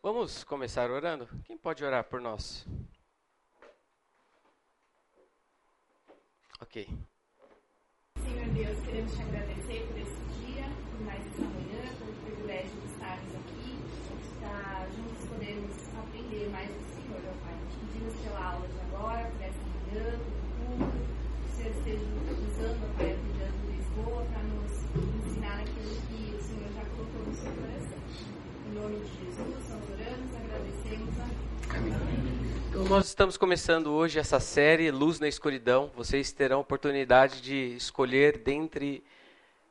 Vamos começar orando? Quem pode orar por nós? Ok. Senhor Deus, queremos te agradecer por esse dia, por mais essa manhã, pelo privilégio de estarmos aqui, de estar juntos podemos aprender mais do Senhor, meu Pai. Pedimos pela aula de agora, por essa manhã, pelo culto, que o Senhor esteja usando, meu Pai, a vida do Lisboa para nos ensinar aquilo que o Senhor já colocou no seu coração. Em nome de Jesus, nós agradecemos. Então, nós estamos começando hoje essa série Luz na Escuridão. Vocês terão oportunidade de escolher dentre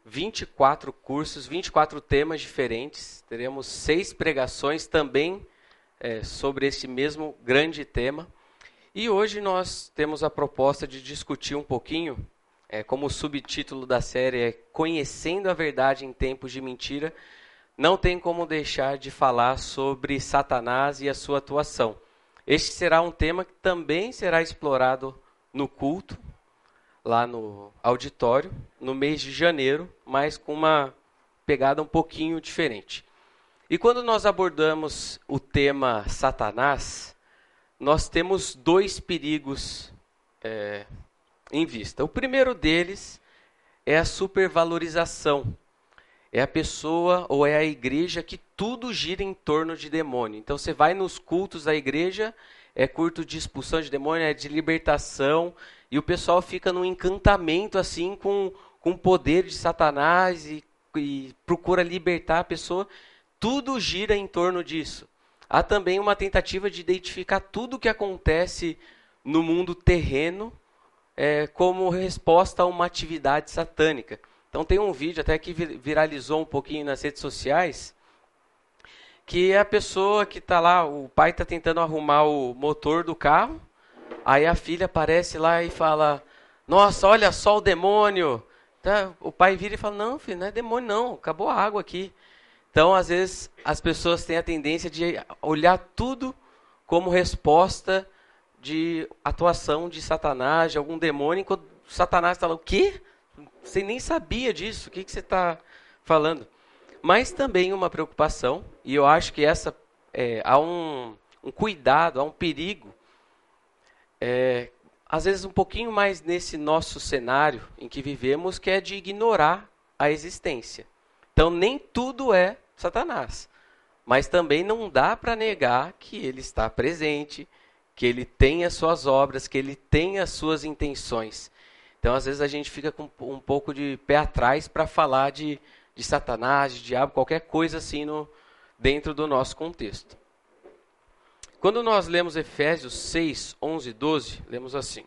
24 cursos, 24 temas diferentes. Teremos seis pregações também é, sobre esse mesmo grande tema. E hoje nós temos a proposta de discutir um pouquinho, é, como o subtítulo da série é Conhecendo a Verdade em Tempos de Mentira, não tem como deixar de falar sobre Satanás e a sua atuação. Este será um tema que também será explorado no culto, lá no auditório, no mês de janeiro, mas com uma pegada um pouquinho diferente. E quando nós abordamos o tema Satanás, nós temos dois perigos é, em vista. O primeiro deles é a supervalorização. É a pessoa ou é a igreja que tudo gira em torno de demônio. Então você vai nos cultos da igreja, é culto de expulsão de demônio, é de libertação, e o pessoal fica num encantamento assim com, com o poder de Satanás e, e procura libertar a pessoa. Tudo gira em torno disso. Há também uma tentativa de identificar tudo o que acontece no mundo terreno é, como resposta a uma atividade satânica. Então tem um vídeo até que viralizou um pouquinho nas redes sociais, que é a pessoa que está lá, o pai está tentando arrumar o motor do carro, aí a filha aparece lá e fala, nossa, olha só o demônio. Tá? O pai vira e fala, não, filho, não é demônio não, acabou a água aqui. Então, às vezes, as pessoas têm a tendência de olhar tudo como resposta de atuação de Satanás, de algum demônio, enquanto Satanás está lá, o quê? Você nem sabia disso, o que, que você está falando? Mas também uma preocupação, e eu acho que essa é, há um, um, cuidado, há um perigo, é, às vezes um pouquinho mais nesse nosso cenário em que vivemos, que é de ignorar a existência. Então nem tudo é Satanás, mas também não dá para negar que ele está presente, que ele tem as suas obras, que ele tem as suas intenções. Então, às vezes, a gente fica com um pouco de pé atrás para falar de, de Satanás, de diabo, qualquer coisa assim no, dentro do nosso contexto. Quando nós lemos Efésios 6, 11 e 12, lemos assim: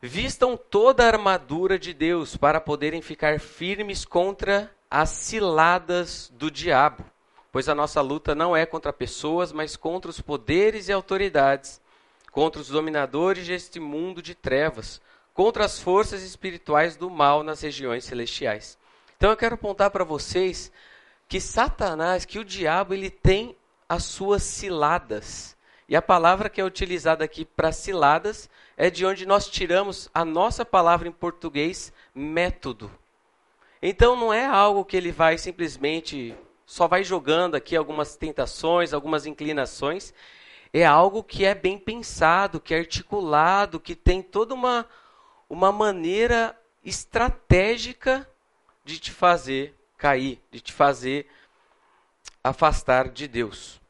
Vistam toda a armadura de Deus para poderem ficar firmes contra as ciladas do diabo, pois a nossa luta não é contra pessoas, mas contra os poderes e autoridades, contra os dominadores deste mundo de trevas contra as forças espirituais do mal nas regiões celestiais. Então eu quero apontar para vocês que Satanás, que o diabo, ele tem as suas ciladas. E a palavra que é utilizada aqui para ciladas é de onde nós tiramos a nossa palavra em português, método. Então não é algo que ele vai simplesmente só vai jogando aqui algumas tentações, algumas inclinações. É algo que é bem pensado, que é articulado, que tem toda uma uma maneira estratégica de te fazer cair, de te fazer afastar de Deus.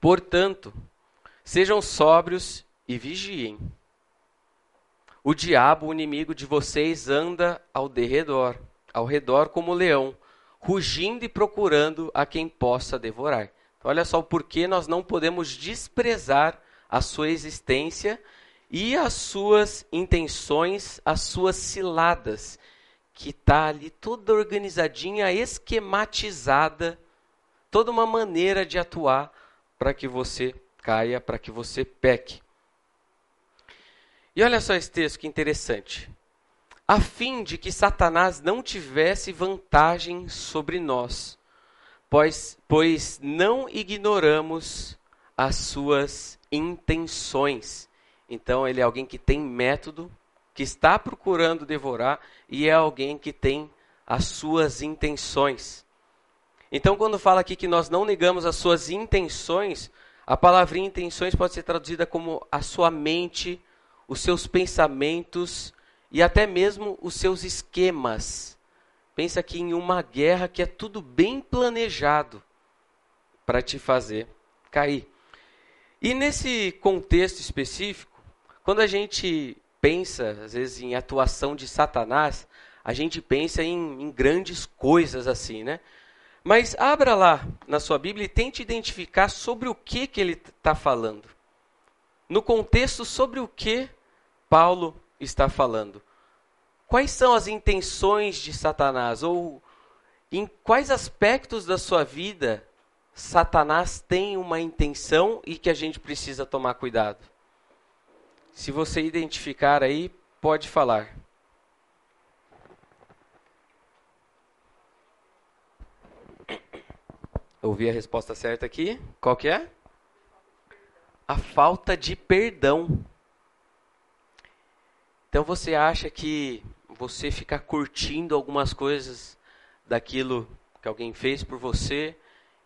Portanto, sejam sóbrios e vigiem. O diabo, o inimigo de vocês, anda ao derredor, ao redor como leão, rugindo e procurando a quem possa devorar. Então, olha só o porquê nós não podemos desprezar a sua existência e as suas intenções, as suas ciladas, que está ali toda organizadinha, esquematizada, toda uma maneira de atuar para que você caia, para que você peque. E olha só esse texto que interessante. A fim de que Satanás não tivesse vantagem sobre nós, pois, pois não ignoramos as suas intenções. Então, ele é alguém que tem método, que está procurando devorar e é alguém que tem as suas intenções. Então, quando fala aqui que nós não negamos as suas intenções, a palavrinha intenções pode ser traduzida como a sua mente, os seus pensamentos e até mesmo os seus esquemas. Pensa aqui em uma guerra que é tudo bem planejado para te fazer cair. E nesse contexto específico, quando a gente pensa, às vezes, em atuação de Satanás, a gente pensa em, em grandes coisas assim, né? Mas abra lá na sua Bíblia e tente identificar sobre o que, que ele está falando. No contexto, sobre o que Paulo está falando. Quais são as intenções de Satanás? Ou em quais aspectos da sua vida Satanás tem uma intenção e que a gente precisa tomar cuidado? Se você identificar aí, pode falar. Ouvi a resposta certa aqui. Qual que é? A falta de perdão. Então você acha que você ficar curtindo algumas coisas daquilo que alguém fez por você,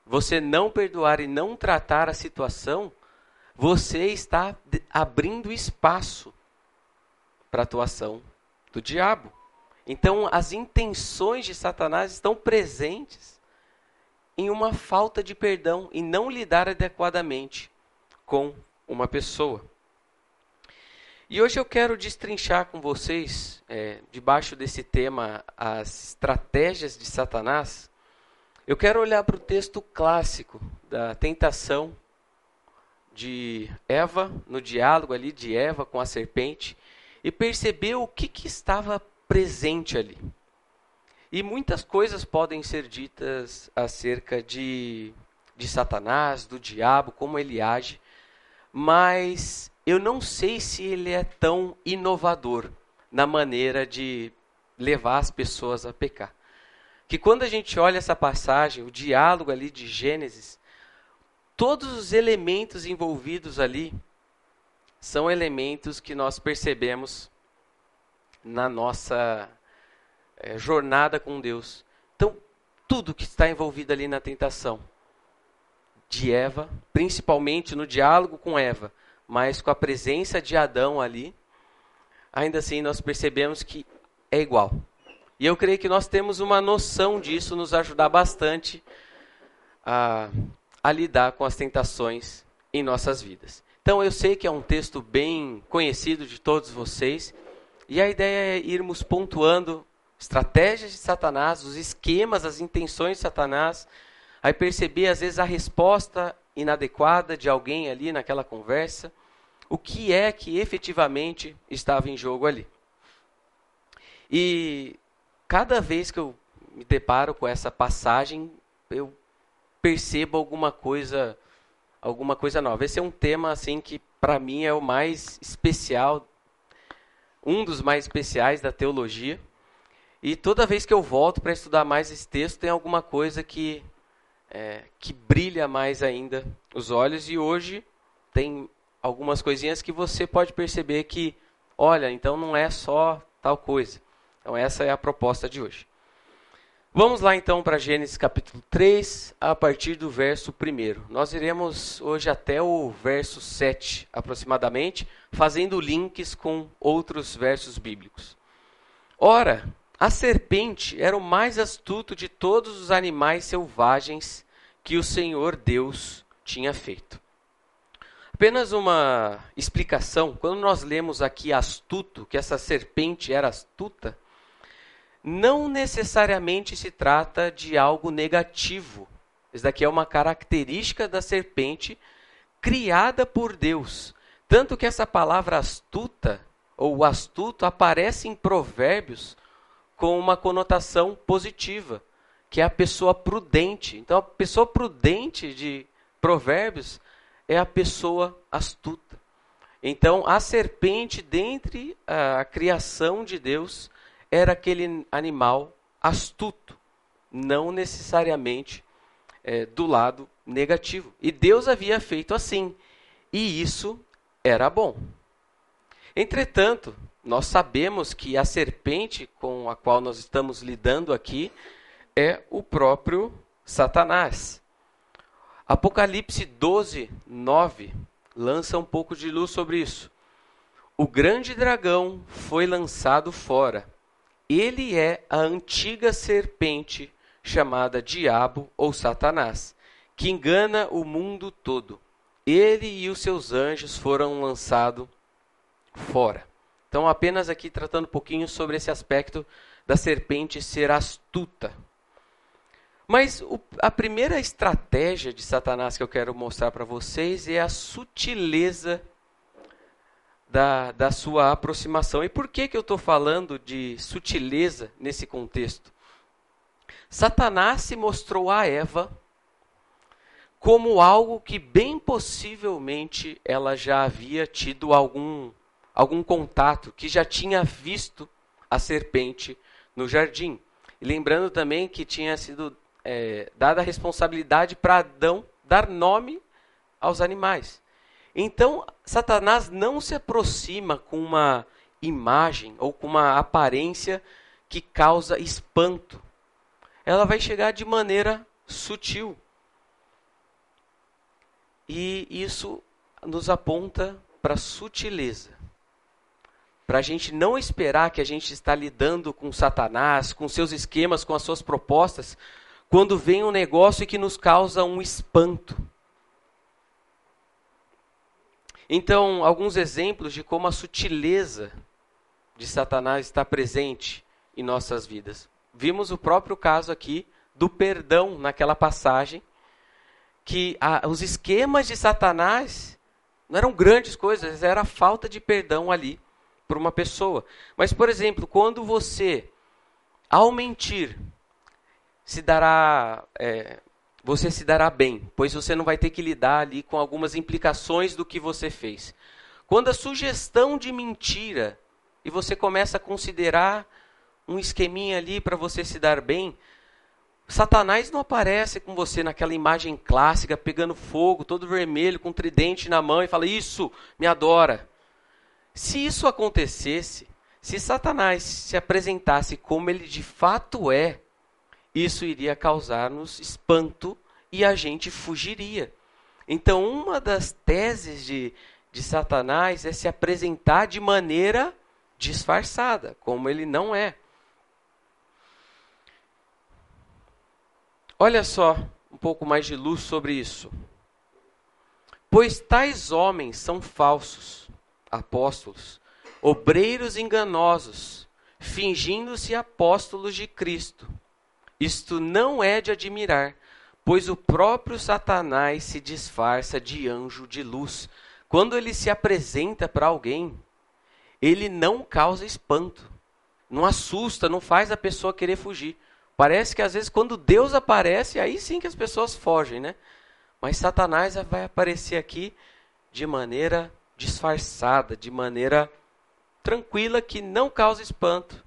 você não perdoar e não tratar a situação, você está abrindo espaço para a atuação do diabo. Então as intenções de Satanás estão presentes em uma falta de perdão e não lidar adequadamente com uma pessoa. E hoje eu quero destrinchar com vocês, é, debaixo desse tema, as estratégias de Satanás. Eu quero olhar para o texto clássico da tentação de Eva, no diálogo ali de Eva com a serpente, e perceber o que, que estava presente ali. E muitas coisas podem ser ditas acerca de, de Satanás, do diabo, como ele age, mas eu não sei se ele é tão inovador na maneira de levar as pessoas a pecar. Que quando a gente olha essa passagem, o diálogo ali de Gênesis, todos os elementos envolvidos ali são elementos que nós percebemos na nossa é, jornada com Deus. Então, tudo que está envolvido ali na tentação de Eva, principalmente no diálogo com Eva, mas com a presença de Adão ali, ainda assim nós percebemos que é igual. E eu creio que nós temos uma noção disso, nos ajudar bastante a, a lidar com as tentações em nossas vidas. Então eu sei que é um texto bem conhecido de todos vocês, e a ideia é irmos pontuando estratégias de Satanás, os esquemas, as intenções de Satanás, aí perceber às vezes a resposta inadequada de alguém ali naquela conversa, o que é que efetivamente estava em jogo ali. E cada vez que eu me deparo com essa passagem, eu percebo alguma coisa, alguma coisa nova. Esse é um tema assim que para mim é o mais especial, um dos mais especiais da teologia. E toda vez que eu volto para estudar mais esse texto, tem alguma coisa que, é, que brilha mais ainda os olhos. E hoje tem algumas coisinhas que você pode perceber que, olha, então não é só tal coisa. Então essa é a proposta de hoje. Vamos lá então para Gênesis capítulo 3, a partir do verso 1. Nós iremos hoje até o verso 7 aproximadamente, fazendo links com outros versos bíblicos. Ora, a serpente era o mais astuto de todos os animais selvagens que o Senhor Deus tinha feito. Apenas uma explicação: quando nós lemos aqui astuto, que essa serpente era astuta, não necessariamente se trata de algo negativo. Isso daqui é uma característica da serpente criada por Deus. Tanto que essa palavra astuta, ou astuto, aparece em Provérbios com uma conotação positiva, que é a pessoa prudente. Então, a pessoa prudente de Provérbios é a pessoa astuta. Então, a serpente, dentre a, criação de Deus, era aquele animal astuto, não necessariamente é, do lado negativo. E Deus havia feito assim, e isso era bom. Entretanto, nós sabemos que a serpente com a qual nós estamos lidando aqui é o próprio Satanás. Apocalipse 12, 9 lança um pouco de luz sobre isso. O grande dragão foi lançado fora. Ele é a antiga serpente chamada Diabo ou Satanás, que engana o mundo todo. Ele e os seus anjos foram lançados fora. Então, apenas aqui tratando um pouquinho sobre esse aspecto da serpente ser astuta. Mas o, a primeira estratégia de Satanás que eu quero mostrar para vocês é a sutileza da, da sua aproximação. E por que, que eu estou falando de sutileza nesse contexto? Satanás se mostrou a Eva como algo que bem possivelmente ela já havia tido algum, algum contato, que já tinha visto a serpente no jardim. E lembrando também que tinha sido é, dada a responsabilidade para Adão dar nome aos animais. Então, Satanás não se aproxima com uma imagem ou com uma aparência que causa espanto. Ela vai chegar de maneira sutil. E isso nos aponta para sutileza. Para a gente não esperar que a gente está lidando com Satanás, com seus esquemas, com as suas propostas, quando vem um negócio que nos causa um espanto. Então, alguns exemplos de como a sutileza de Satanás está presente em nossas vidas. Vimos o próprio caso aqui do perdão naquela passagem, que a, os esquemas de Satanás não eram grandes coisas, era a falta de perdão ali para uma pessoa. Mas, por exemplo, quando você, ao mentir, se dará, é, você se dará bem, pois você não vai ter que lidar ali com algumas implicações do que você fez. Quando a sugestão de mentira e você começa a considerar um esqueminha ali para você se dar bem, Satanás não aparece com você naquela imagem clássica, pegando fogo, todo vermelho, com um tridente na mão e fala: Isso, me adora. Se isso acontecesse, se Satanás se apresentasse como ele de fato é, isso iria causar-nos espanto e a gente fugiria. Então, uma das teses de, de Satanás é se apresentar de maneira disfarçada, como ele não é. Olha só um pouco mais de luz sobre isso. Pois tais homens são falsos, apóstolos, obreiros enganosos, fingindo-se apóstolos de Cristo. Isto não é de admirar, pois o próprio Satanás se disfarça de anjo de luz. Quando ele se apresenta para alguém, ele não causa espanto, não assusta, não faz a pessoa querer fugir. Parece que às vezes quando Deus aparece, aí sim que as pessoas fogem, né? Mas Satanás vai aparecer aqui de maneira disfarçada, de maneira tranquila, que não causa espanto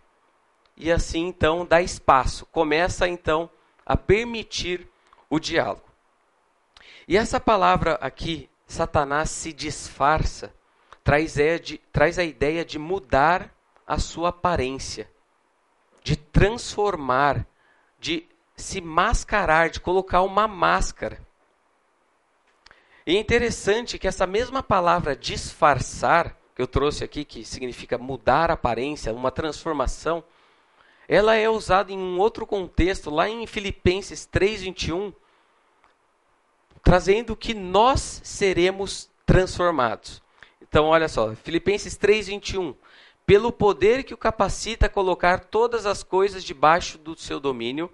e assim então dá espaço, começa então a permitir o diálogo. E essa palavra aqui, Satanás se disfarça, traz, é de, traz a ideia de mudar a sua aparência, de transformar, de se mascarar, de colocar uma máscara. E é interessante que essa mesma palavra disfarçar, que eu trouxe aqui, que significa mudar a aparência, uma transformação, ela é usada em um outro contexto, lá em Filipenses 3:21, trazendo que nós seremos transformados. Então, olha só, Filipenses 3:21, pelo poder que o capacita a colocar todas as coisas debaixo do seu domínio,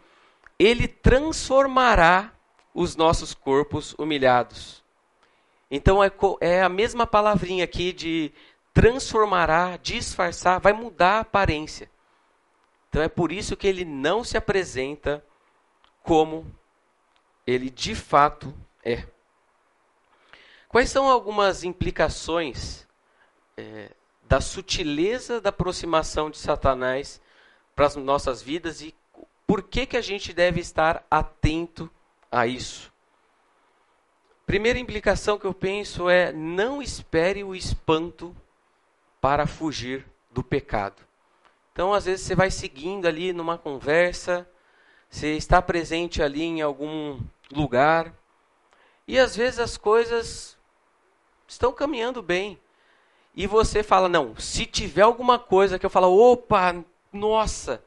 ele transformará os nossos corpos humilhados. Então é, é a mesma palavrinha aqui de transformará, disfarçar, vai mudar a aparência. Então é por isso que ele não se apresenta como ele de fato é. Quais são algumas implicações é, da sutileza da aproximação de Satanás para as nossas vidas e por que, que a gente deve estar atento a isso? Primeira implicação que eu penso é não espere o espanto para fugir do pecado. Então, às vezes, você vai seguindo ali numa conversa, você está presente ali em algum lugar. E às vezes as coisas estão caminhando bem. E você fala: não, se tiver alguma coisa que eu falo, opa, nossa,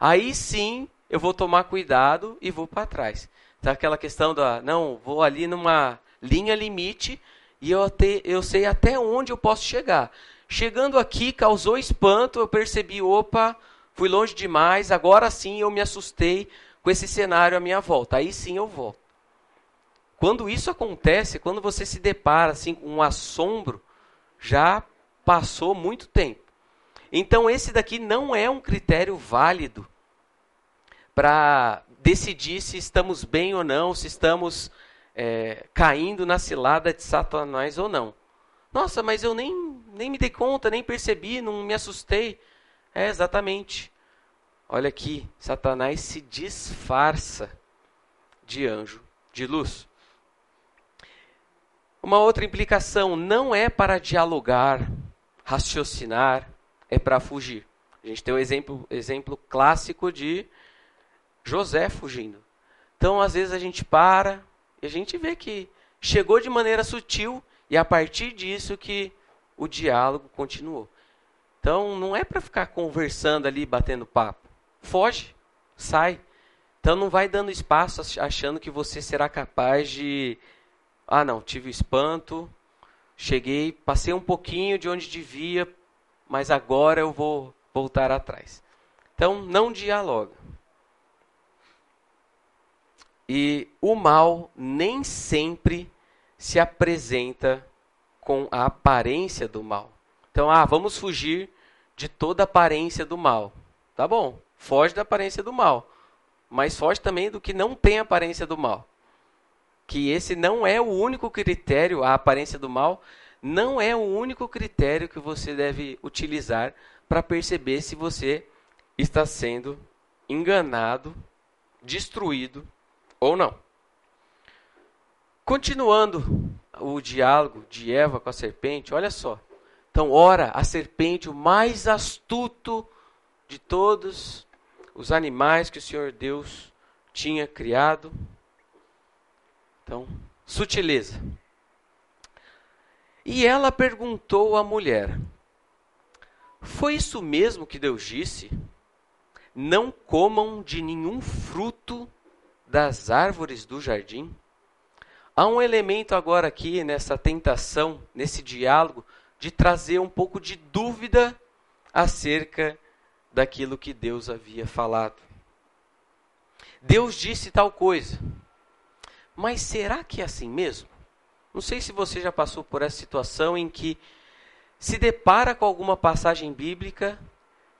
aí sim eu vou tomar cuidado e vou para trás. Tá aquela questão da, não, vou ali numa linha limite e eu, te, eu sei até onde eu posso chegar. Chegando aqui, causou espanto, eu percebi, opa, fui longe demais, agora sim eu me assustei com esse cenário à minha volta. Aí sim eu volto. Quando isso acontece, quando você se depara assim com um assombro, já passou muito tempo. Então esse daqui não é um critério válido para decidir se estamos bem ou não, se estamos é, caindo na cilada de Satanás ou não. Nossa, mas eu nem, nem me dei conta, nem percebi, não me assustei. É, exatamente. Olha aqui, Satanás se disfarça de anjo de luz. Uma outra implicação não é para dialogar, raciocinar, é para fugir. A gente tem um exemplo, exemplo clássico de José fugindo. Então, às vezes, a gente para, e a gente vê que chegou de maneira sutil e a partir disso que o diálogo continuou. Então não é para ficar conversando ali, batendo papo. Foge, sai. Então não vai dando espaço achando que você será capaz de ah, não, tive espanto, cheguei, passei um pouquinho de onde devia, mas agora eu vou voltar atrás. Então não dialoga. E o mal nem sempre se apresenta com a aparência do mal. Então, ah, vamos fugir de toda aparência do mal. Tá bom, foge da aparência do mal. Mas foge também do que não tem aparência do mal. Que esse não é o único critério, a aparência do mal, não é o único critério que você deve utilizar para perceber se você está sendo enganado, destruído ou não. Continuando o diálogo de Eva com a serpente, olha só. Então, ora, a serpente, o mais astuto de todos os animais que o Senhor Deus tinha criado. Então, sutileza. E ela perguntou à mulher: Foi isso mesmo que Deus disse? Não comam de nenhum fruto das árvores do jardim? Há um elemento agora aqui nessa tentação, nesse diálogo, de trazer um pouco de dúvida acerca daquilo que Deus havia falado. Deus disse tal coisa, mas será que é assim mesmo? Não sei se você já passou por essa situação em que se depara com alguma passagem bíblica,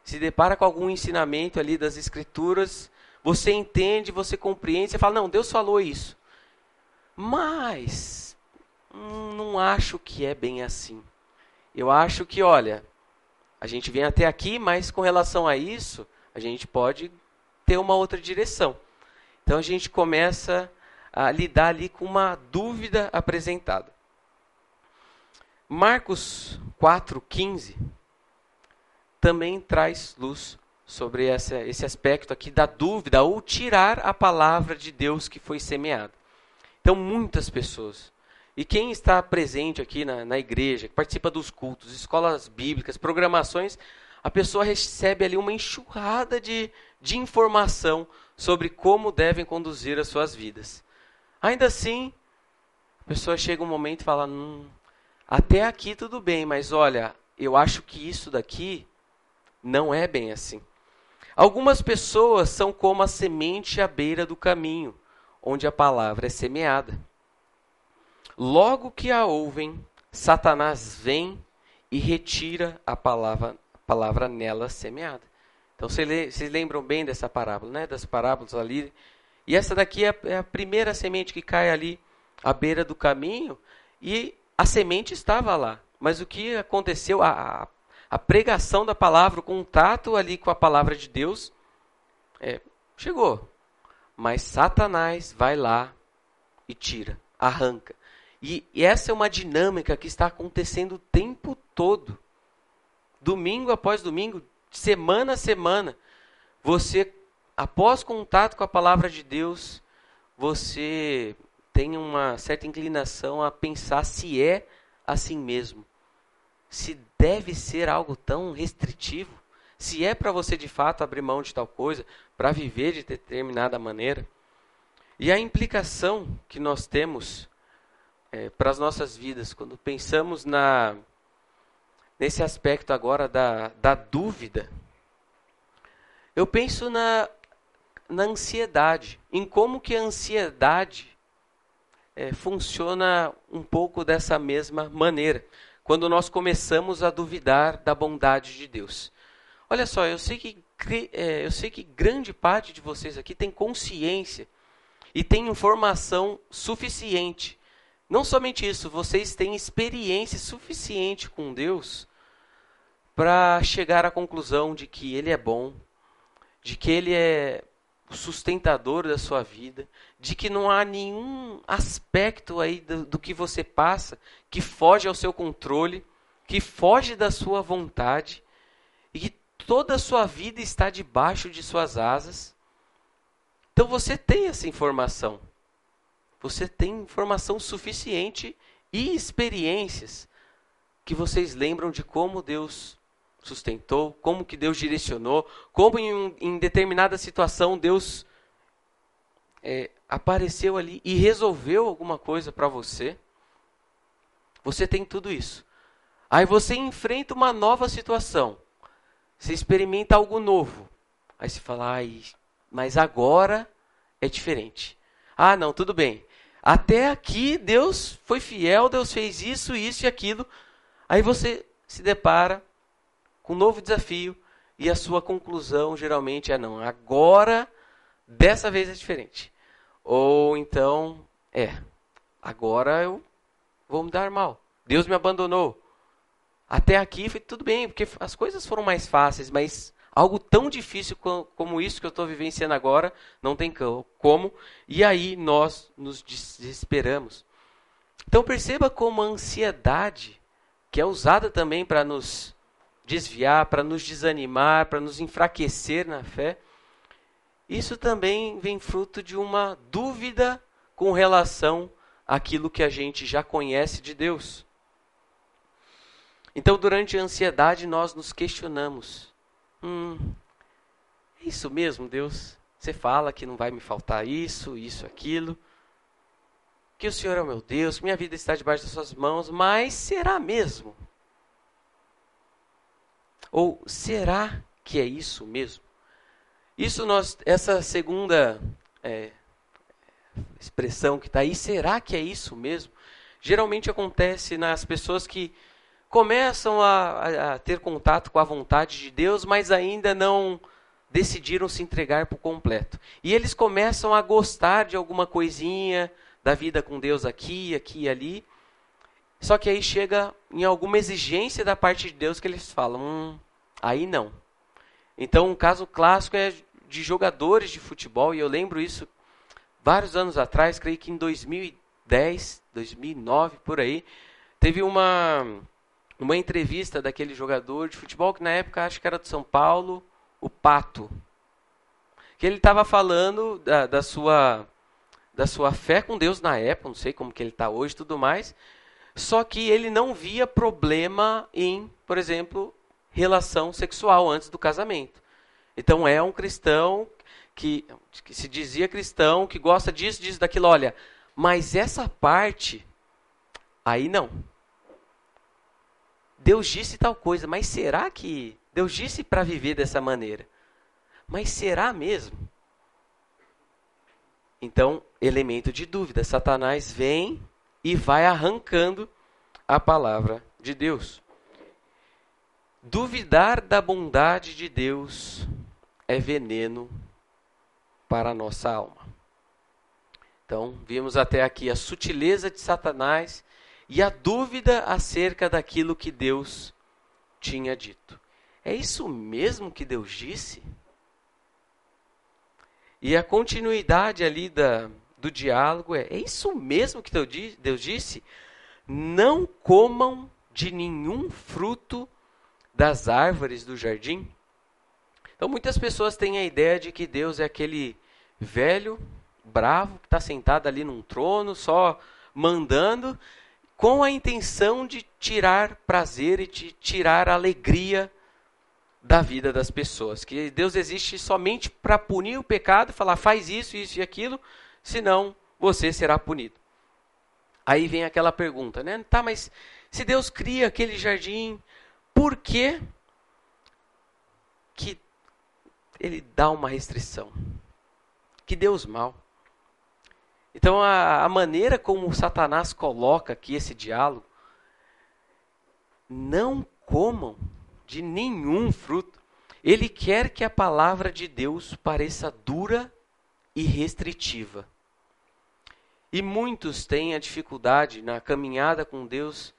se depara com algum ensinamento ali das Escrituras você entende, você compreende, você fala, não, Deus falou isso. Mas hum, não acho que é bem assim. Eu acho que, olha, a gente vem até aqui, mas com relação a isso, a gente pode ter uma outra direção. Então a gente começa a lidar ali com uma dúvida apresentada. Marcos 4,15 também traz luz sobre essa, esse aspecto aqui da dúvida ou tirar a palavra de Deus que foi semeada. Então, muitas pessoas. E quem está presente aqui na, na igreja, que participa dos cultos, escolas bíblicas, programações, a pessoa recebe ali uma enxurrada de, de informação sobre como devem conduzir as suas vidas. Ainda assim, a pessoa chega um momento e fala: hum, até aqui tudo bem, mas olha, eu acho que isso daqui não é bem assim. Algumas pessoas são como a semente à beira do caminho, onde a palavra é semeada. Logo que a ouvem, Satanás vem e retira a palavra, a palavra nela semeada. Então vocês lembram bem dessa parábola, né? Das parábolas ali. E essa daqui é a, é a primeira semente que cai ali à beira do caminho e a semente estava lá. Mas o que aconteceu? A, a a pregação da palavra, o contato ali com a palavra de Deus, é, chegou. Mas Satanás vai lá e tira, arranca. E, e essa é uma dinâmica que está acontecendo o tempo todo. Domingo após domingo, semana a semana, você após contato com a palavra de Deus, você tem uma certa inclinação a pensar se é assim mesmo. Se deve ser algo tão restritivo. Se é para você de fato abrir mão de tal coisa, para viver de determinada maneira. E a implicação que nós temos é, para as nossas vidas, quando pensamos na, nesse aspecto agora da, da dúvida, eu penso na, na ansiedade, em como que a ansiedade é, funciona um pouco dessa mesma maneira, quando nós começamos a duvidar da bondade de Deus. Olha só, eu sei que, é, eu sei que grande parte de vocês aqui tem consciência e tem informação suficiente. Não somente isso, vocês têm experiência suficiente com Deus para chegar à conclusão de que Ele é bom, de que Ele é o sustentador da sua vida, de que não há nenhum aspecto aí do, do que você passa que foge ao seu controle, que foge da sua vontade, toda a sua vida está debaixo de suas asas. Então você tem essa informação. Você tem informação suficiente e experiências que vocês lembram de como Deus sustentou, como que Deus direcionou, como em, em determinada situação Deus é, apareceu ali e resolveu alguma coisa para você. Você tem tudo isso. Aí você enfrenta uma nova situação. Você experimenta algo novo. Aí você fala, Ai, mas agora é diferente. Ah, não, tudo bem. Até aqui Deus foi fiel, Deus fez isso, isso e aquilo. Aí você se depara com um novo desafio e a sua conclusão geralmente é não, agora dessa vez é diferente. Ou então, é, agora eu vou me dar mal. Deus me abandonou. Até aqui foi tudo bem, porque as coisas foram mais fáceis, mas Algo tão difícil como isso que eu estou vivenciando agora, não tem como. E aí nós nos desesperamos. Então perceba como a ansiedade, que é usada também para nos desviar, para nos desanimar, para nos enfraquecer na fé, isso também vem fruto de uma dúvida com relação àquilo que a gente já conhece de Deus. Então, durante a ansiedade, nós nos questionamos: Hum, é isso mesmo, Deus? Você fala que não vai me faltar isso, isso, aquilo. Que o Senhor é o meu Deus, que minha vida está debaixo das suas mãos, mas será mesmo? Ou será que é isso mesmo? Isso nós, essa segunda é, expressão que está aí, será que é isso mesmo? Geralmente acontece nas pessoas que começam a, a, ter contato com a vontade de Deus, mas ainda não decidiram se entregar por completo. E eles começam a gostar de alguma coisinha da vida com Deus aqui, aqui e ali. Só que aí chega em alguma exigência da parte de Deus que eles falam, hum, aí não. Então, um caso clássico é de jogadores de futebol, e eu lembro isso vários anos atrás, creio que em 2010, 2009, por aí, teve uma uma entrevista daquele jogador de futebol que na época acho que era de São Paulo, o Pato, que ele estava falando da, da, sua da sua fé com Deus na época, não sei como que ele está hoje, tudo mais, só que ele não via problema em, por exemplo, relação sexual antes do casamento. Então é um cristão que, que se dizia cristão, que gosta disso, disso, daquilo, olha, mas essa parte aí não. Deus disse tal coisa, mas será que Deus disse para viver dessa maneira? Mas será mesmo? Então, elemento de dúvida. Satanás vem e vai arrancando a palavra de Deus. Duvidar da bondade de Deus é veneno para a nossa alma. Então, vimos até aqui a sutileza de Satanás e a dúvida acerca daquilo que Deus tinha dito. É isso mesmo que Deus disse? E a continuidade ali da, do diálogo é: é isso mesmo que Deus disse? Não comam de nenhum fruto das árvores do jardim? Então muitas pessoas têm a ideia de que Deus é aquele velho, bravo, que está sentado ali num trono, só mandando, com a intenção de tirar prazer e de tirar alegria da vida das pessoas. Que Deus existe somente para punir o pecado, falar faz isso, isso e aquilo, senão você será punido. Aí vem aquela pergunta, né? Tá, mas se Deus cria aquele jardim, por que que ele dá uma restrição? Que Deus mal. Então a, a maneira como Satanás coloca aqui esse diálogo, não comam de nenhum fruto. Ele quer que a palavra de Deus pareça dura e restritiva. E muitos têm a dificuldade na caminhada com Deus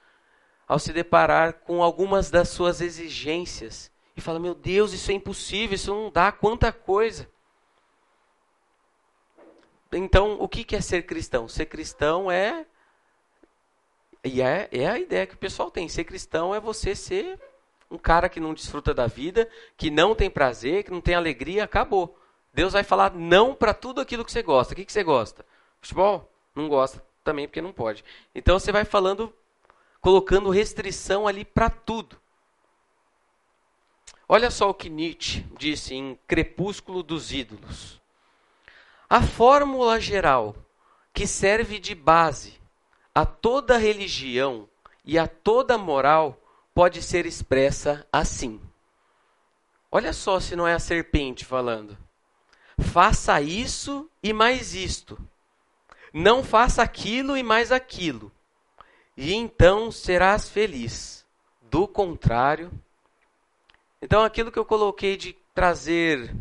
ao se deparar com algumas das suas exigências e fala: Meu Deus, isso é impossível, isso não dá, quanta coisa. Então, o que é ser cristão? Ser cristão é. E é, é a ideia que o pessoal tem. Ser cristão é você ser um cara que não desfruta da vida, que não tem prazer, que não tem alegria, acabou. Deus vai falar não para tudo aquilo que você gosta. O que, que você gosta? Futebol? Não gosta também porque não pode. Então você vai falando, colocando restrição ali para tudo. Olha só o que Nietzsche disse em Crepúsculo dos Ídolos. A fórmula geral que serve de base a toda religião e a toda moral pode ser expressa assim. Olha só se não é a serpente falando. Faça isso e mais isto. Não faça aquilo e mais aquilo. E então serás feliz. Do contrário. Então, aquilo que eu coloquei de trazer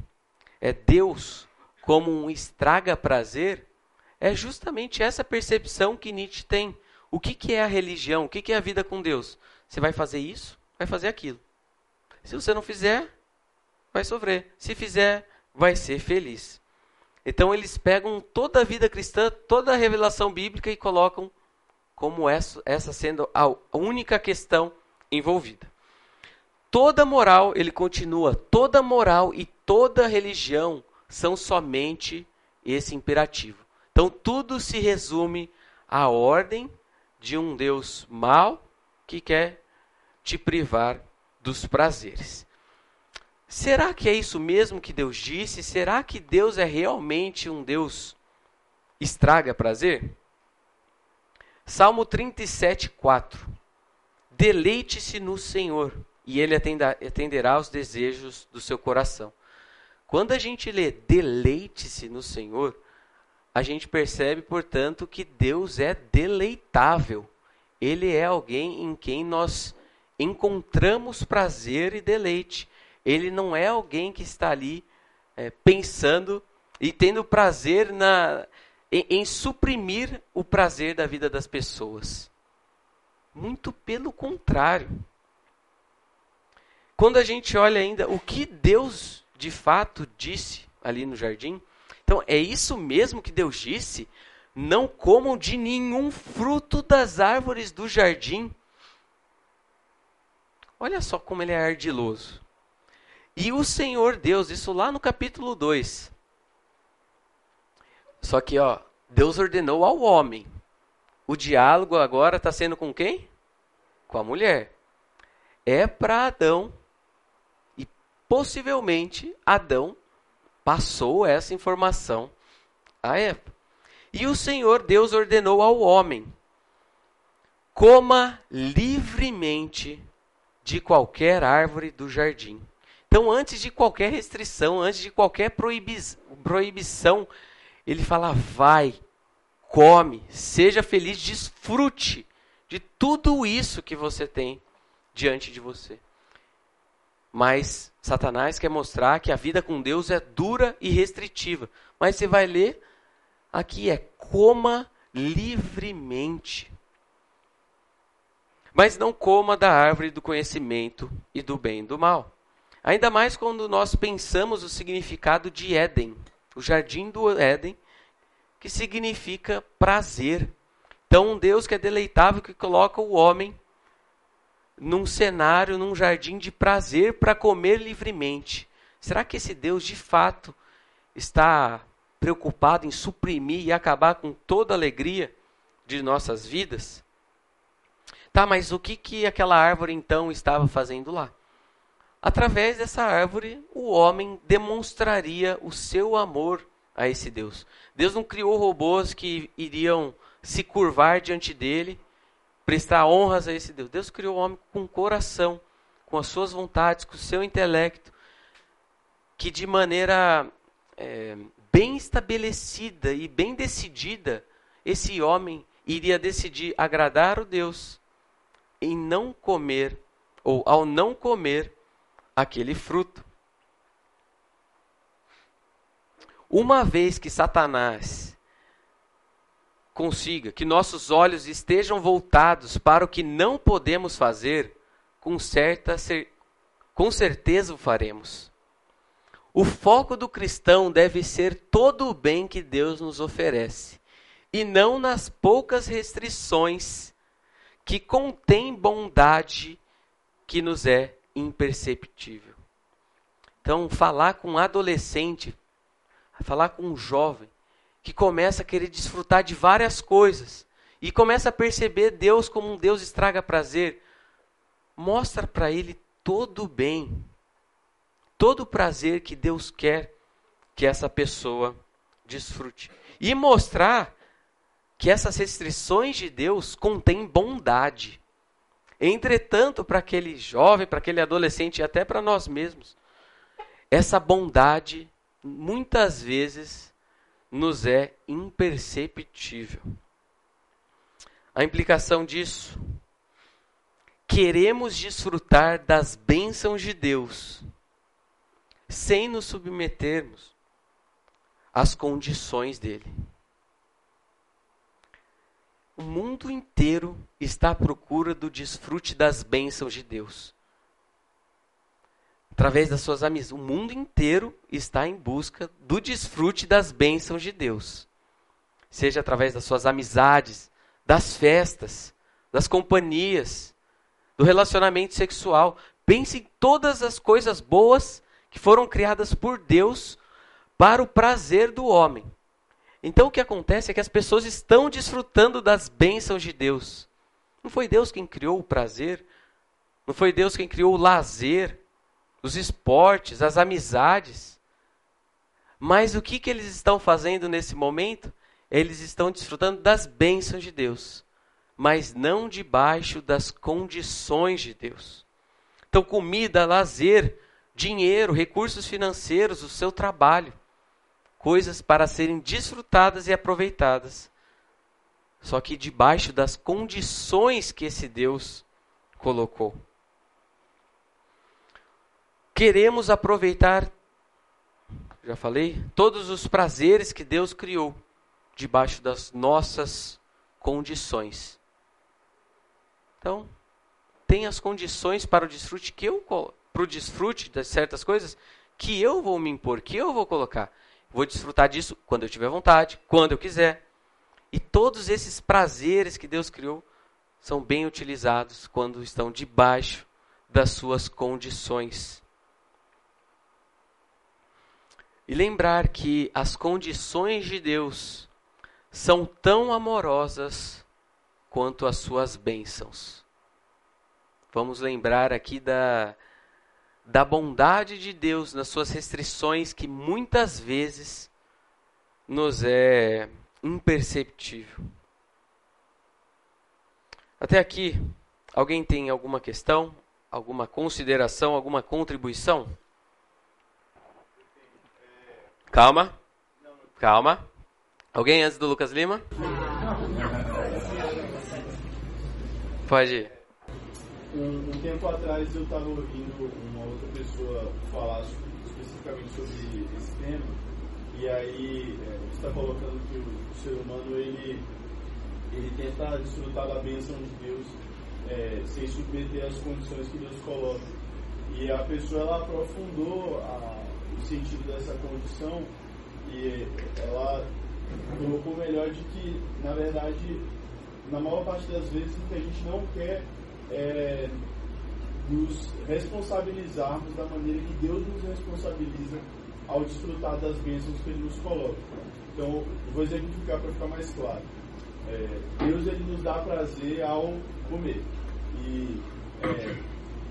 é Deus como um estraga prazer é justamente essa percepção que Nietzsche tem. O que, que é a religião? O que, que é a vida com Deus? Você vai fazer isso, vai fazer aquilo. Se você não fizer, vai sofrer. Se fizer, vai ser feliz. Então eles pegam toda a vida cristã, toda a revelação bíblica e colocam como essa, essa sendo a única questão envolvida. Toda moral, ele continua, toda moral e toda religião são somente esse imperativo. Então tudo se resume à ordem de um Deus mau que quer te privar dos prazeres. Será que é isso mesmo que Deus disse? Será que Deus é realmente um Deus estraga prazer? Salmo 37, 4. Deleite-se no Senhor, e Ele atenderá aos desejos do seu coração. Quando a gente lê deleite-se no Senhor, a gente percebe, portanto, que Deus é deleitável. Ele é alguém em quem nós encontramos prazer e deleite. Ele não é alguém que está ali é, pensando e tendo prazer na, em, em suprimir o prazer da vida das pessoas. Muito pelo contrário. Quando a gente olha ainda o que Deus de fato disse ali no jardim, então é isso mesmo que Deus disse? Não comam de nenhum fruto das árvores do jardim. Olha só como ele é ardiloso. E o Senhor Deus, isso lá no capítulo 2. Só que, ó, Deus ordenou ao homem. O diálogo agora está sendo com quem? Com a mulher. É para Adão. Possivelmente Adão passou essa informação a Eva. E o Senhor Deus ordenou ao homem: coma livremente de qualquer árvore do jardim. Então, antes de qualquer restrição, antes de qualquer proibição, ele fala: vai, come, seja feliz, desfrute de tudo isso que você tem diante de você. Mas Satanás quer mostrar que a vida com Deus é dura e restritiva. Mas você vai ler aqui é coma livremente. Mas não coma da árvore do conhecimento e do bem e do mal. Ainda mais quando nós pensamos o significado de Éden, o jardim do Éden, que significa prazer. Então, um Deus que é deleitável, que coloca o homem num cenário, num jardim de prazer para comer livremente. Será que esse Deus de fato está preocupado em suprimir e acabar com toda a alegria de nossas vidas? Tá, mas o que, que aquela árvore então estava fazendo lá? Através dessa árvore, o homem demonstraria o seu amor a esse Deus. Deus não criou robôs que iriam se curvar diante dele, prestar honras a esse Deus. Deus criou o homem com o coração, com as suas vontades, com o seu intelecto, que de maneira é, bem estabelecida e bem decidida, esse homem iria decidir agradar o Deus em não comer, ou ao não comer aquele fruto. Uma vez que Satanás consiga que nossos olhos estejam voltados para o que não podemos fazer, com, certa, com certeza o faremos. O foco do cristão deve ser todo o bem que Deus nos oferece, e não nas poucas restrições que contém bondade que nos é imperceptível. Então, falar com um adolescente, falar com um jovem que começa a querer desfrutar de várias coisas e começa a perceber Deus como um Deus estraga prazer, mostra para ele todo o bem, todo o prazer que Deus quer que essa pessoa desfrute. E mostrar que essas restrições de Deus contêm bondade. Entretanto, para aquele jovem, para aquele adolescente e até para nós mesmos, essa bondade muitas vezes nos é imperceptível. A implicação disso, queremos desfrutar das bênçãos de Deus sem nos submetermos às condições dele. O mundo inteiro está à procura do desfrute das bênçãos de Deus. Através das suas amizades, o mundo inteiro está em busca do desfrute das bênçãos de Deus. Seja através das suas amizades, das festas, das companhias, do relacionamento sexual. Pense em todas as coisas boas que foram criadas por Deus para o prazer do homem. Então o que acontece é que as pessoas estão desfrutando das bênçãos de Deus. Não foi Deus quem criou o prazer, não foi Deus quem criou o lazer, os esportes, as amizades. Mas o que, que eles estão fazendo nesse momento? Eles estão desfrutando das bênçãos de Deus, mas não debaixo das condições de Deus. Então, comida, lazer, dinheiro, recursos financeiros, o seu trabalho coisas para serem desfrutadas e aproveitadas. Só que debaixo das condições que esse Deus colocou. Queremos aproveitar, já falei, todos os prazeres que Deus criou debaixo das nossas condições. Então, tem as condições para o desfrute que eu para o desfrute de certas coisas que eu vou me impor, que eu vou colocar. Vou desfrutar disso quando eu tiver vontade, quando eu quiser. E todos esses prazeres que Deus criou são bem utilizados quando estão debaixo das suas condições. E lembrar que as condições de Deus são tão amorosas quanto as suas bênçãos. Vamos lembrar aqui da da bondade de Deus nas suas restrições que muitas vezes nos é imperceptível. Até aqui, alguém tem alguma questão, alguma consideração, alguma contribuição? Calma. Calma. Alguém antes do Lucas Lima? Pode ir. Um, um tempo atrás eu estava ouvindo uma outra pessoa falar especificamente sobre esse tema, e aí é, você está colocando que o, o, ser humano ele, ele tenta desfrutar da bênção de Deus é, sem submeter às condições que Deus coloca. E a pessoa ela aprofundou a, o sentido dessa condição e ela colocou melhor de que, na verdade, na maior parte das vezes o que a gente não quer é, nos responsabilizarmos da maneira que Deus nos responsabiliza ao desfrutar das bênçãos que Ele nos coloca. Então, vou exemplificar para ficar mais claro. É, Deus ele nos dá prazer ao comer. E é,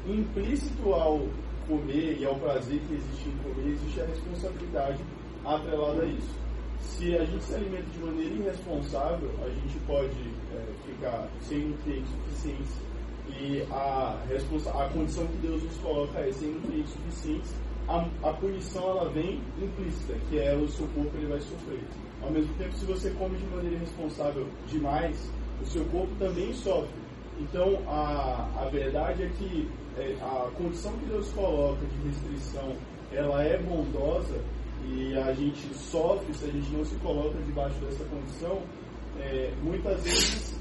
implícito ao comer e ao prazer que existe em comer, existe a responsabilidade atrelada a isso. Se a gente se alimenta de maneira irresponsável, a gente pode é, ficar sem nutrientes suficientes e a, a condição que Deus nos coloca é sem nutrientes suficientes, a, a punição ela vem implícita, que é o seu corpo ele vai sofrer. Ao mesmo tempo, se você come de maneira irresponsável demais, o seu corpo também sofre. Então, a, a verdade é que é, a condição que Deus coloca de restrição, ela é bondosa e a gente sofre se a gente não se coloca debaixo dessa condição. É, muitas vezes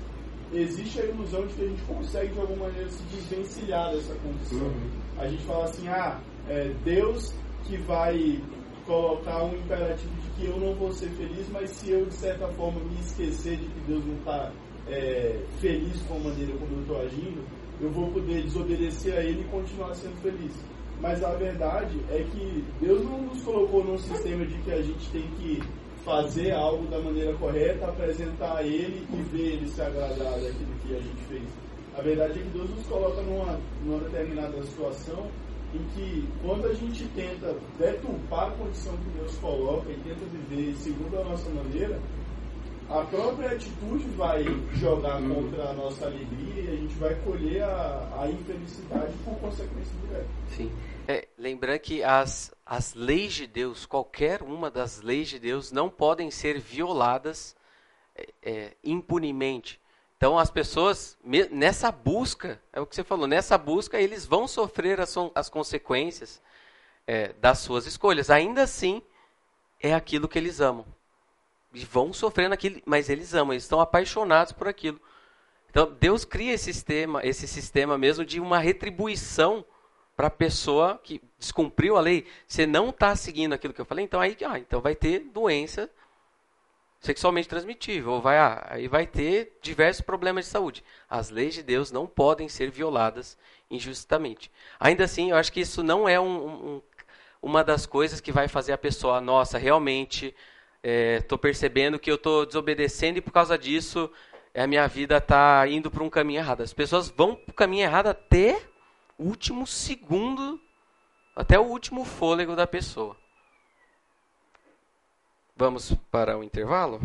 existe a ilusão de que a gente consegue de alguma maneira se desvencilhar dessa condição. Uhum. A gente fala assim, ah, é Deus que vai colocar um imperativo de que eu não vou ser feliz, mas se eu de certa forma me esquecer de que Deus não está é, feliz com a maneira como eu estou agindo, eu vou poder desobedecer a Ele e continuar sendo feliz. Mas a verdade é que Deus não nos colocou num sistema de que a gente tem que fazer algo da maneira correta, apresentar a Ele e ver Ele se agradar daquilo que a gente fez. A verdade é que Deus nos coloca numa, numa determinada situação em que quando a gente tenta deturpar a condição que Deus coloca e tenta viver segundo a nossa maneira, a própria atitude vai jogar contra a nossa alegria e a gente vai colher a, a infelicidade por consequência direta. Sim. É, lembrando que as, as leis de Deus, qualquer uma das leis de Deus, não podem ser violadas é, é, impunemente. Então as pessoas, nessa busca, é o que você falou, nessa busca eles vão sofrer as, as consequências é, das suas escolhas. Ainda assim, é aquilo que eles amam vão sofrendo aquilo, mas eles amam, eles estão apaixonados por aquilo. Então Deus cria esse sistema, esse sistema mesmo de uma retribuição para a pessoa que descumpriu a lei. Você não está seguindo aquilo que eu falei, então aí ah, então vai ter doença sexualmente transmitível, ou vai, ah, aí vai ter diversos problemas de saúde. As leis de Deus não podem ser violadas injustamente. Ainda assim, eu acho que isso não é um, um, uma das coisas que vai fazer a pessoa, nossa, realmente estou é, percebendo que eu estou desobedecendo e por causa disso a minha vida está indo para um caminho errado. As pessoas vão para o caminho errado até o último segundo, até o último fôlego da pessoa. Vamos para o intervalo?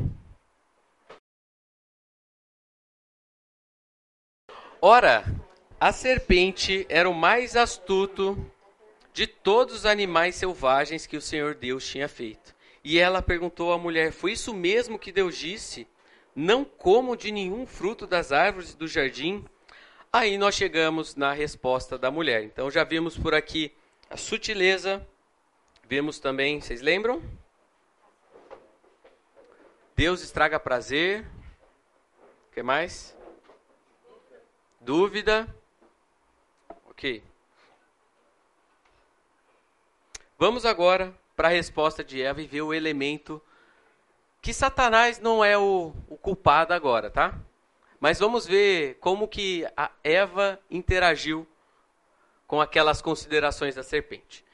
Ora, a serpente era o mais astuto de todos os animais selvagens que o Senhor Deus tinha feito. E ela perguntou à mulher: Foi isso mesmo que Deus disse? Não como de nenhum fruto das árvores do jardim? Aí nós chegamos na resposta da mulher. Então já vimos por aqui a sutileza, vimos também, vocês lembram? Deus estraga prazer. O que mais? Dúvida. Ok. Vamos agora para a resposta de Eva e ver o elemento que Satanás não é o, o, culpado agora, tá? Mas vamos ver como que a Eva interagiu com aquelas considerações da serpente.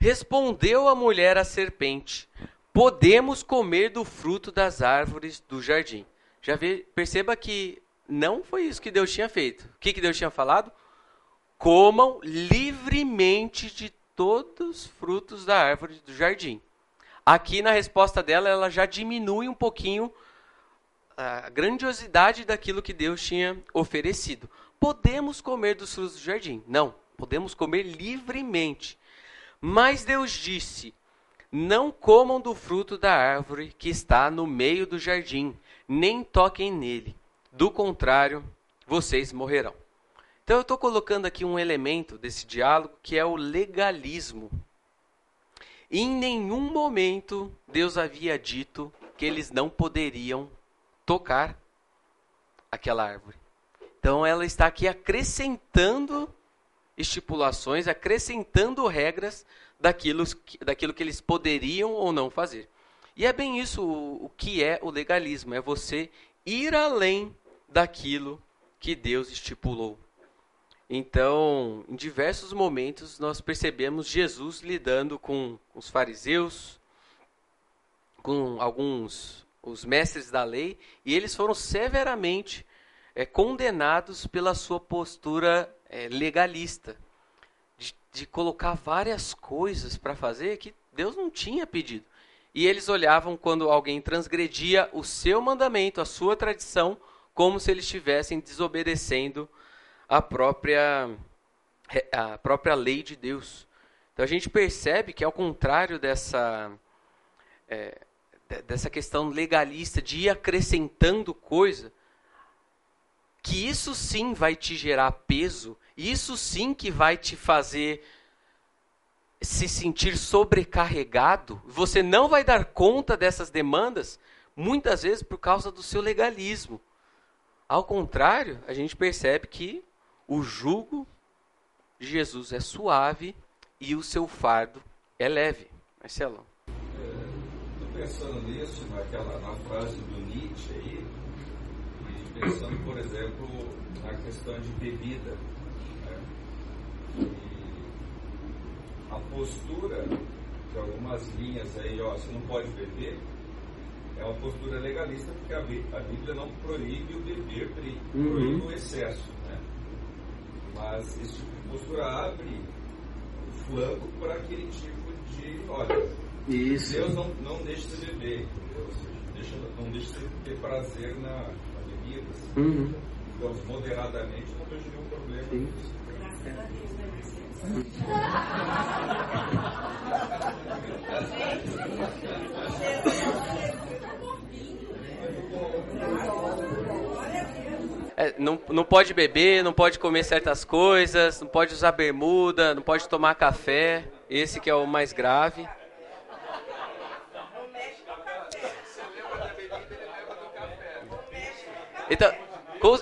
Respondeu a mulher à serpente: Podemos comer do fruto das árvores do jardim. Já vê, perceba que não foi isso que Deus tinha feito. O que, que Deus tinha falado? Comam livremente de todos os frutos da árvore do jardim. Aqui na resposta dela, ela já diminui um pouquinho a grandiosidade daquilo que Deus tinha oferecido. Podemos comer dos frutos do jardim? Não, podemos comer livremente. Mas Deus disse: Não comam do fruto da árvore que está no meio do jardim, nem toquem nele. Do contrário, vocês morrerão. Então eu estou colocando aqui um elemento desse diálogo que é o legalismo. Em nenhum momento Deus havia dito que eles não poderiam tocar aquela árvore. Então ela está aqui acrescentando estipulações, acrescentando regras daquilo, daquilo que eles poderiam ou não fazer. E é bem isso o, o que é o legalismo: é você ir além daquilo que Deus estipulou. Então, em diversos momentos, nós percebemos Jesus lidando com os fariseus, com alguns os mestres da lei, e eles foram severamente é, condenados pela sua postura é, legalista, de, de colocar várias coisas para fazer que Deus não tinha pedido. E eles olhavam quando alguém transgredia o seu mandamento, a sua tradição, como se eles estivessem desobedecendo a própria, a própria lei de Deus. Então a gente percebe que, ao contrário dessa, é, dessa questão legalista de ir acrescentando coisa, que isso sim vai te gerar peso, isso sim que vai te fazer se sentir sobrecarregado, você não vai dar conta dessas demandas, muitas vezes por causa do seu legalismo. Ao contrário, a gente percebe que o jugo de Jesus é suave e o seu fardo é leve. Marcelo. Estou é, pensando nisso, naquela, na frase do Nietzsche aí, e pensando, por exemplo, na questão de bebida. Né? a postura de algumas linhas aí, ó, você não pode beber, é uma postura legalista, porque a Bíblia não proíbe o beber, uhum. proíbe uhum. o excesso. Mas esse tipo de postura abre o flanco para aquele tipo de, olha, Isso. Deus não, não deixa você beber, entendeu? Ou seja, deixa, não deixa você ter prazer na, na bebida. Assim. Uhum. Então, moderadamente, não vejo nenhum problema Sim. nisso. Graças a Deus, né, é, não, não pode beber, não pode comer certas coisas, não pode usar bermuda, não pode tomar café. Esse que é o mais grave. Então,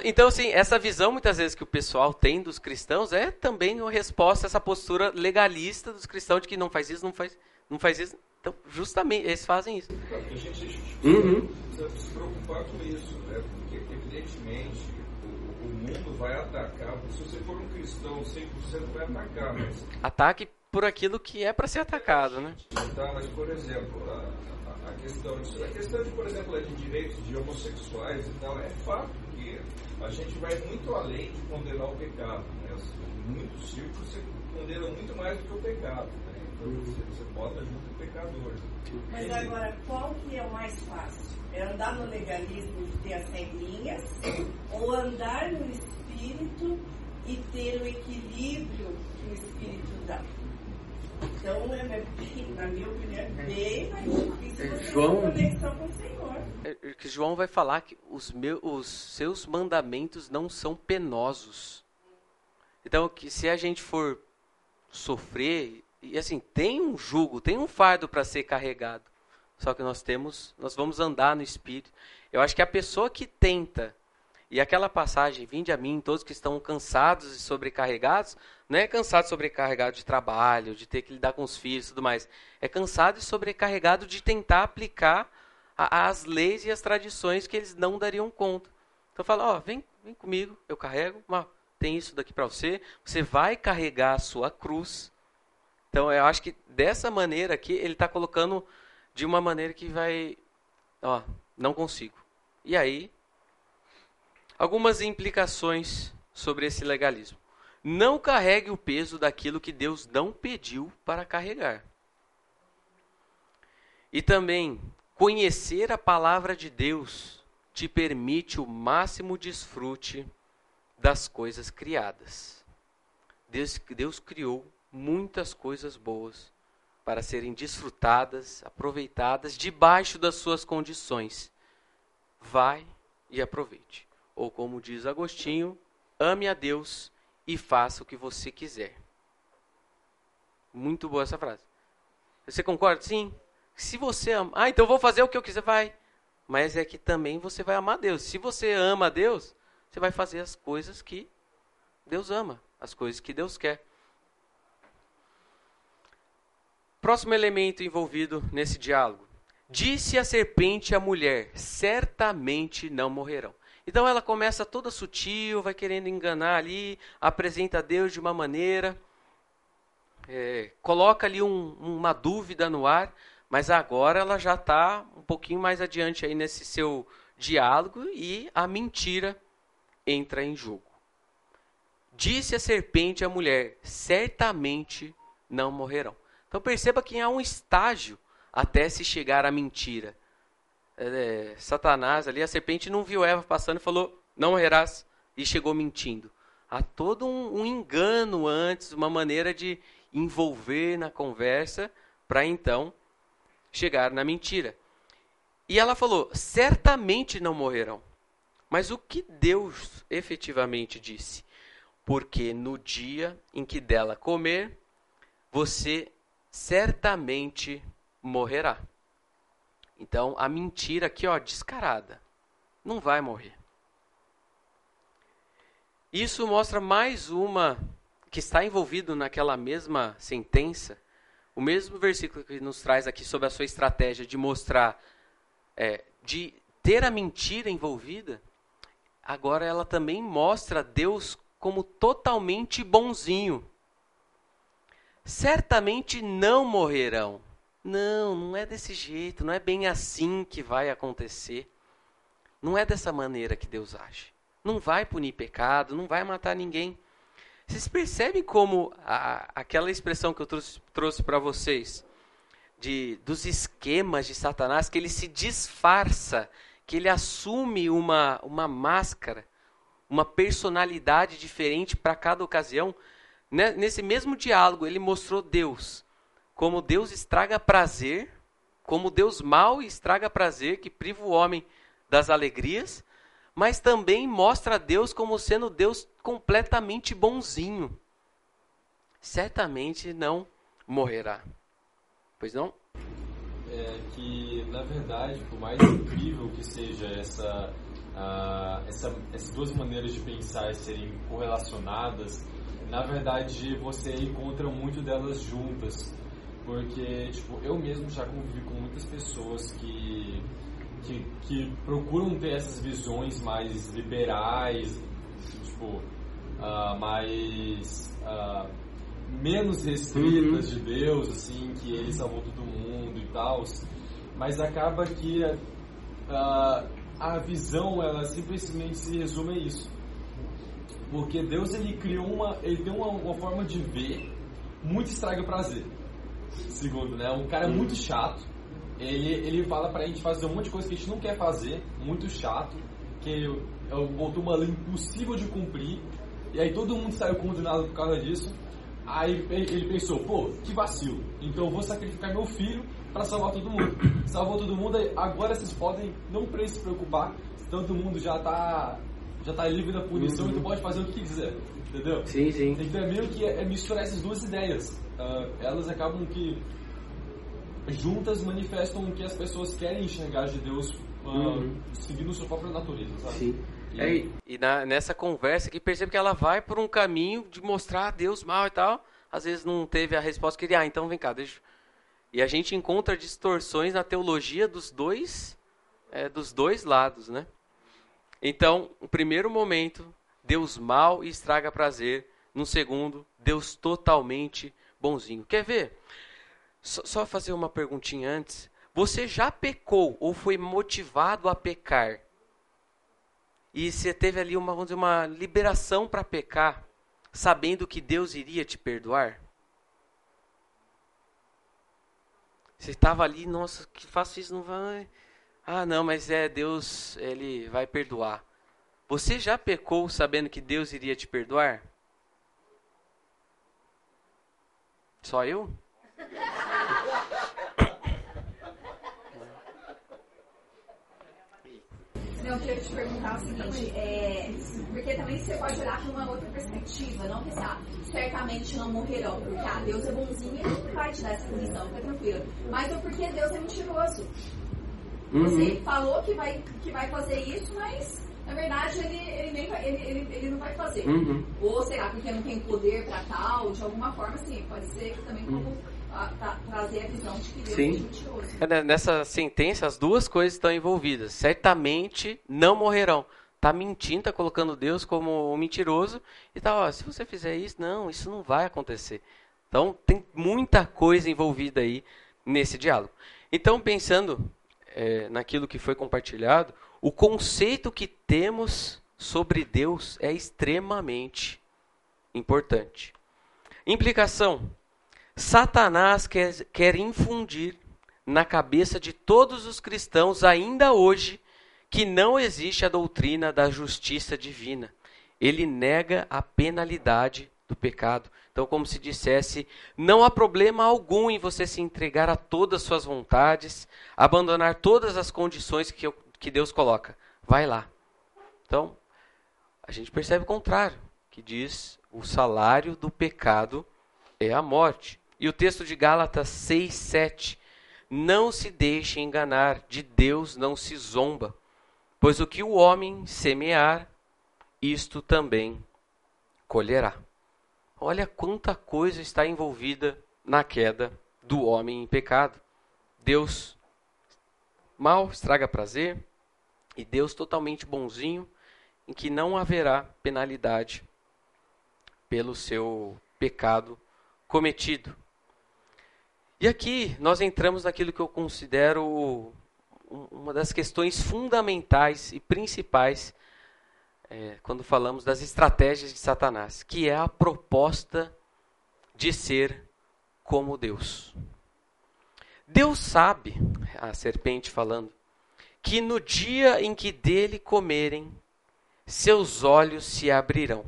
então, assim, essa visão muitas vezes que o pessoal tem dos cristãos é também uma resposta a essa postura legalista dos cristãos de que não faz isso, não faz, não faz isso. Então, justamente, eles fazem isso. A gente uhum. precisa se preocupar com isso, né? Porque, evidentemente, mundo vai atacar. Se você for um cristão 100% vai atacar. Mas... Ataque por aquilo que é para ser atacado, né? Tá, mas, por exemplo, a, a, a questão, a questão de, por exemplo, de direitos de homossexuais e tal, é fato a gente vai muito além de condenar o pecado. Né? Assim, muitos círculos você condena muito mais do que o pecado. Né? Então você, você bota junto o pecador. Mas agora, qual que é o mais fácil? É andar no legalismo de ter as regrinhas ou andar no espírito e ter o equilíbrio que o espírito dá? Então, é, na minha opinião, é bem mais difícil você João, ter conexão com o Senhor. É, é, que João vai falar que os, meus, os seus mandamentos não são penosos. Então, que se a gente for sofrer, e assim, tem um jugo, tem um fardo para ser carregado. Só que nós temos, nós vamos andar no Espírito. Eu acho que a pessoa que tenta e aquela passagem, vinde a mim, todos que estão cansados e sobrecarregados, não é cansado e sobrecarregado de trabalho, de ter que lidar com os filhos e tudo mais. É cansado e sobrecarregado de tentar aplicar a, as leis e as tradições que eles não dariam conta. Então fala, ó, vem, vem comigo, eu carrego, ó, tem isso daqui para você, você vai carregar a sua cruz. Então eu acho que dessa maneira aqui, ele está colocando de uma maneira que vai, ó, não consigo. E aí Algumas implicações sobre esse legalismo. Não carregue o peso daquilo que Deus não pediu para carregar. E também, conhecer a palavra de Deus te permite o máximo desfrute das coisas criadas. Deus, Deus criou muitas coisas boas para serem desfrutadas, aproveitadas debaixo das suas condições. Vai e aproveite. Ou como diz Agostinho, ame a Deus e faça o que você quiser. Muito boa essa frase. Você concorda? Sim. Se você ama, ah, então vou fazer o que eu quiser, vai. Mas é que também você vai amar Deus. Se você ama a Deus, você vai fazer as coisas que Deus ama, as coisas que Deus quer. Próximo elemento envolvido nesse diálogo. Disse a serpente à mulher: certamente não morrerão. Então ela começa toda sutil, vai querendo enganar ali, apresenta Deus de uma maneira, é, coloca ali um, uma dúvida no ar, mas agora ela já está um pouquinho mais adiante aí nesse seu diálogo e a mentira entra em jogo. Disse a serpente à mulher: certamente não morrerão. Então perceba que há um estágio até se chegar à mentira. É, Satanás ali, a serpente não viu Eva passando e falou: não morrerás, e chegou mentindo. Há todo um, um engano antes, uma maneira de envolver na conversa para então chegar na mentira. E ela falou: certamente não morrerão. Mas o que Deus efetivamente disse? Porque no dia em que dela comer, você certamente morrerá. Então, a mentira aqui, ó, descarada. Não vai morrer. Isso mostra mais uma que está envolvido naquela mesma sentença, o mesmo versículo que nos traz aqui sobre a sua estratégia de mostrar, é, de ter a mentira envolvida, agora ela também mostra Deus como totalmente bonzinho. Certamente não morrerão. Não, não é desse jeito, não é bem assim que vai acontecer. Não é dessa maneira que Deus age. Não vai punir pecado, não vai matar ninguém. Vocês percebem como a, aquela expressão que eu trouxe, trouxe para vocês, de, dos esquemas de Satanás, que ele se disfarça, que ele assume uma, uma máscara, uma personalidade diferente para cada ocasião. Né, nesse mesmo diálogo, ele mostrou Deus como Deus estraga prazer, como Deus mal estraga prazer, que priva o homem das alegrias, mas também mostra Deus como sendo Deus completamente bonzinho. Certamente não morrerá. Pois não? É que, na verdade, por mais incrível que seja essa, uh, essa, essas duas maneiras de pensar serem correlacionadas, na verdade você encontra muito delas juntas. Porque, tipo, eu mesmo já convivi com muitas pessoas que, que, que procuram ter essas visões mais liberais, tipo, uh, mais. Uh, menos restritas uhum. de Deus, assim, que ele salvou todo mundo e tal. Mas acaba que uh, a visão, ela simplesmente se resume a isso. Porque Deus, ele criou uma. Ele tem uma, uma forma de ver muito estraga prazer segundo, né? Um cara muito chato. Ele, ele fala pra gente fazer um monte de coisa que a gente não quer fazer, muito chato, que botou uma lei impossível de cumprir, e aí todo mundo saiu condenado por causa disso. Aí ele pensou, pô, que vacilo, então eu vou sacrificar meu filho para salvar todo mundo. Salvou todo mundo, agora vocês podem não precisam se preocupar, todo mundo já tá já tá livre da punição uhum. e tu pode fazer o que quiser, entendeu? Sim, sim. Então é meio que é, é misturar essas duas ideias. Uh, elas acabam que juntas manifestam o que as pessoas querem enxergar de Deus uh, uhum. seguindo sua própria natureza, sabe? Sim. E, é, e na, nessa conversa que percebe que ela vai por um caminho de mostrar Deus mal e tal. Às vezes não teve a resposta que queria. Ah, então vem cá, deixa. E a gente encontra distorções na teologia dos dois, é, dos dois lados, né? Então, no primeiro momento, Deus mal e estraga prazer. No segundo, Deus totalmente bonzinho. Quer ver? Só, só fazer uma perguntinha antes. Você já pecou ou foi motivado a pecar? E você teve ali uma, dizer, uma liberação para pecar, sabendo que Deus iria te perdoar? Você estava ali, nossa, que faço isso, não vai. Ah, não, mas é Deus, ele vai perdoar. Você já pecou sabendo que Deus iria te perdoar? Só eu? Não, eu queria te perguntar o seguinte, é, porque também você pode olhar para uma outra perspectiva, não pensar, certamente não morrerão, porque ah, Deus é bonzinho e ele vai te dar essa punição, fica tranquilo. Mas é porque Deus é mentiroso. Uhum. Você falou que vai, que vai fazer isso, mas na verdade ele, ele, nem vai, ele, ele, ele não vai fazer. Uhum. Ou será porque não tem poder para tal, de alguma forma, sim, pode ser que também como. Uhum. A, a, trazer a visão de que Deus Sim. é mentiroso. É, né, nessa sentença, as duas coisas estão envolvidas. Certamente não morrerão. tá mentindo, tá colocando Deus como um mentiroso e tá, ó, se você fizer isso, não, isso não vai acontecer. Então tem muita coisa envolvida aí nesse diálogo. Então pensando é, naquilo que foi compartilhado, o conceito que temos sobre Deus é extremamente importante. Implicação: Satanás quer, quer infundir na cabeça de todos os cristãos ainda hoje que não existe a doutrina da justiça divina. Ele nega a penalidade do pecado. Então, como se dissesse, não há problema algum em você se entregar a todas as suas vontades, abandonar todas as condições que, eu, que Deus coloca. Vai lá. Então, a gente percebe o contrário, que diz o salário do pecado é a morte. E o texto de Gálatas 6, 7. Não se deixe enganar, de Deus não se zomba. Pois o que o homem semear, isto também colherá. Olha quanta coisa está envolvida na queda do homem em pecado. Deus mal estraga prazer e Deus totalmente bonzinho, em que não haverá penalidade pelo seu pecado cometido. E aqui nós entramos naquilo que eu considero uma das questões fundamentais e principais é, quando falamos das estratégias de Satanás, que é a proposta de ser como Deus. Deus sabe, a serpente falando, que no dia em que dele comerem, seus olhos se abrirão,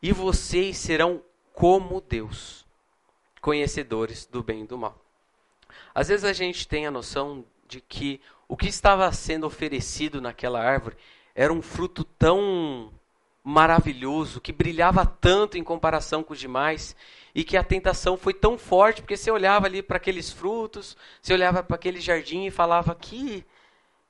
e vocês serão como Deus, conhecedores do bem e do mal. Às vezes a gente tem a noção de que o que estava sendo oferecido naquela árvore era um fruto tão maravilhoso, que brilhava tanto em comparação com os demais, e que a tentação foi tão forte, porque você olhava ali para aqueles frutos, você olhava para aquele jardim e falava que